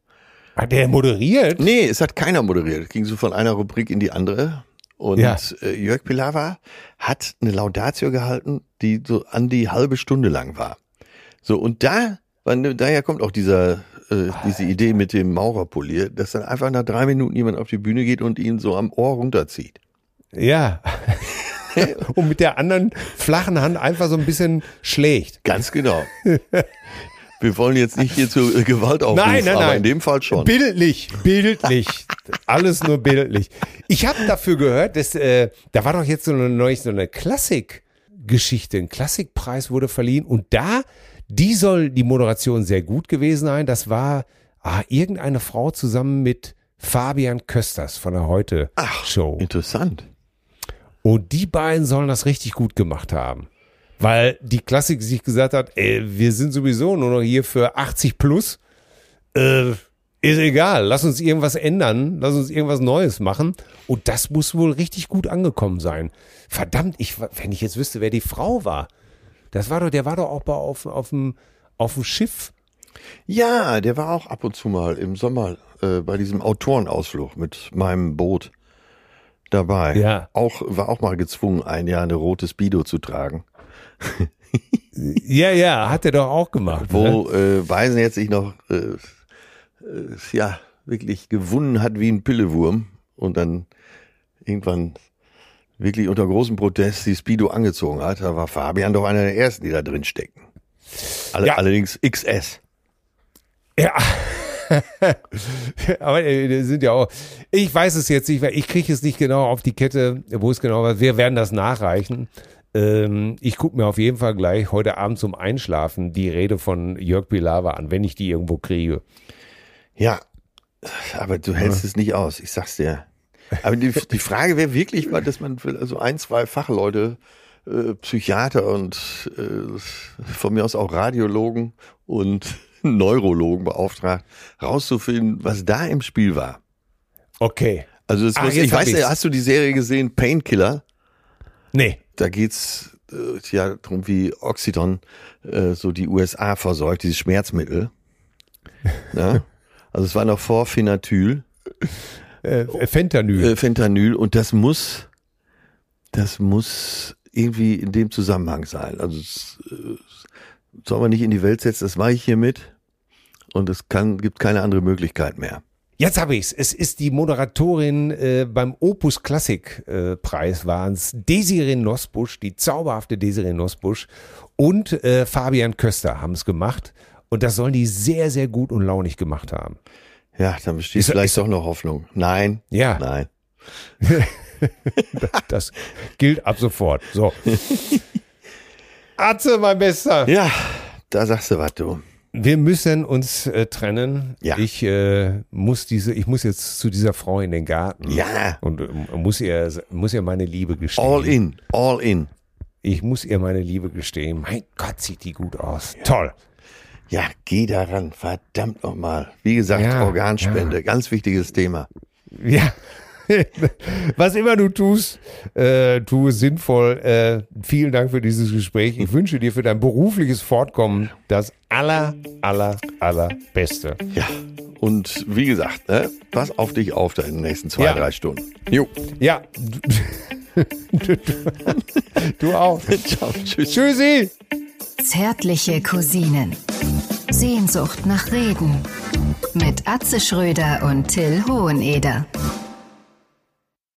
[SPEAKER 3] Hat der moderiert?
[SPEAKER 2] Nee, es hat keiner moderiert. Es ging so von einer Rubrik in die andere. Und
[SPEAKER 3] Ja.
[SPEAKER 2] äh, Jörg Pilawa hat eine Laudatio gehalten, die so an die halbe Stunde lang war. So, und da, daher kommt auch dieser, äh, diese Idee mit dem Maurerpolier, dass dann einfach nach drei Minuten jemand auf die Bühne geht und ihn so am Ohr runterzieht.
[SPEAKER 3] Ja. und mit der anderen flachen Hand einfach so ein bisschen schlägt.
[SPEAKER 2] Ganz genau. Wir wollen jetzt nicht hier zu Gewalt aufrufen,
[SPEAKER 3] Nein, nein,
[SPEAKER 2] aber
[SPEAKER 3] nein.
[SPEAKER 2] in dem Fall schon.
[SPEAKER 3] Bildlich, bildlich. Alles nur bildlich. Ich habe dafür gehört, dass äh, da war doch jetzt so eine neulich so eine Klassikgeschichte, ein Klassikpreis wurde verliehen und da die soll die Moderation sehr gut gewesen sein. Das war ah, irgendeine Frau zusammen mit Fabian Kösters von der Heute Show.
[SPEAKER 2] Interessant.
[SPEAKER 3] Und die beiden sollen das richtig gut gemacht haben. Weil die Klassik sich gesagt hat, ey, wir sind sowieso nur noch hier für 80 plus. Äh, ist egal, lass uns irgendwas ändern, lass uns irgendwas Neues machen. Und das muss wohl richtig gut angekommen sein. Verdammt, ich, wenn ich jetzt wüsste, wer die Frau war. Das war doch, der war doch auch bei, auf, auf, dem, auf dem Schiff.
[SPEAKER 2] Ja, der war auch ab und zu mal im Sommer äh, bei diesem Autorenausflug mit meinem Boot dabei.
[SPEAKER 3] Ja.
[SPEAKER 2] Auch, war auch mal gezwungen, ein Jahr eine rote Speedo zu tragen.
[SPEAKER 3] Ja, ja, hat er doch auch gemacht. ne?
[SPEAKER 2] Wo äh, Weisen jetzt sich noch äh, äh, ja wirklich gewunden hat wie ein Pillewurm und dann irgendwann wirklich unter großem Protest die Speedo angezogen hat. Da war Fabian doch einer der ersten, die da drin stecken. Alle,
[SPEAKER 3] Ja.
[SPEAKER 2] Allerdings XS.
[SPEAKER 3] Ja. Aber äh, sind ja auch, ich weiß es jetzt nicht, weil ich kriege es nicht genau auf die Kette, wo es genau war. Wir werden das nachreichen. Ähm, ich gucke mir auf jeden Fall gleich heute Abend zum Einschlafen die Rede von Jörg Pilawa an, wenn ich die irgendwo kriege.
[SPEAKER 2] Ja, aber du hältst es nicht aus, ich sag's dir. Aber die, die Frage wäre wirklich mal, dass man also ein, zwei Fachleute, äh, Psychiater und äh, von mir aus auch Radiologen und Neurologen beauftragt, rauszufinden, was da im Spiel war.
[SPEAKER 3] Okay.
[SPEAKER 2] Also das
[SPEAKER 3] Ah,
[SPEAKER 2] muss, ich weiß,
[SPEAKER 3] ich's.
[SPEAKER 2] hast du die Serie gesehen, Painkiller?
[SPEAKER 3] Nee.
[SPEAKER 2] Da geht's äh, ja darum, wie Oxyton äh, so die USA versorgt, dieses Schmerzmittel. Ja? Also es war noch vor Phenatyl.
[SPEAKER 3] Äh, Fentanyl.
[SPEAKER 2] äh, Fentanyl und das muss, das muss irgendwie in dem Zusammenhang sein. Also es, äh, soll man nicht in die Welt setzen, das mache ich hiermit und es kann, gibt keine andere Möglichkeit mehr.
[SPEAKER 3] Jetzt habe ich's. Es ist die Moderatorin äh, beim Opus Klassik äh, Preis waren es Desiree Nosbusch, die zauberhafte Desiree Nosbusch und äh, Fabian Köster haben es gemacht und das sollen die sehr sehr gut und launig gemacht haben.
[SPEAKER 2] Ja, dann besteht
[SPEAKER 3] Ist-
[SPEAKER 2] vielleicht
[SPEAKER 3] ist-
[SPEAKER 2] doch noch Hoffnung. Nein,
[SPEAKER 3] Ja.
[SPEAKER 2] nein.
[SPEAKER 3] Das gilt ab sofort. So. Atze, mein Bester.
[SPEAKER 2] Ja, da sagst du was, du.
[SPEAKER 3] Wir müssen uns äh, trennen.
[SPEAKER 2] Ja.
[SPEAKER 3] Ich äh, muss diese, ich muss jetzt zu dieser Frau in den Garten.
[SPEAKER 2] Ja.
[SPEAKER 3] Und äh, muss ihr, muss ihr meine Liebe gestehen.
[SPEAKER 2] All in, all in.
[SPEAKER 3] Ich muss ihr meine Liebe gestehen. Mein Gott, sieht die gut aus. Toll.
[SPEAKER 2] Ja, geh daran, verdammt nochmal. Wie gesagt,
[SPEAKER 3] Ja,
[SPEAKER 2] Organspende, ganz wichtiges Thema.
[SPEAKER 3] Ja. Was immer du tust, äh, tu es sinnvoll. Äh, vielen Dank für dieses Gespräch. Ich wünsche dir für dein berufliches Fortkommen das aller, aller, allerbeste.
[SPEAKER 2] Ja, und wie gesagt, ne, pass auf dich auf da in den nächsten zwei,
[SPEAKER 3] Ja.
[SPEAKER 2] drei Stunden. Jo.
[SPEAKER 3] Ja. Du, du auch.
[SPEAKER 2] Ciao, tschüss.
[SPEAKER 3] Tschüssi.
[SPEAKER 1] Zärtliche Cousinen. Sehnsucht nach Reden. Mit Atze Schröder und Till Hoheneder.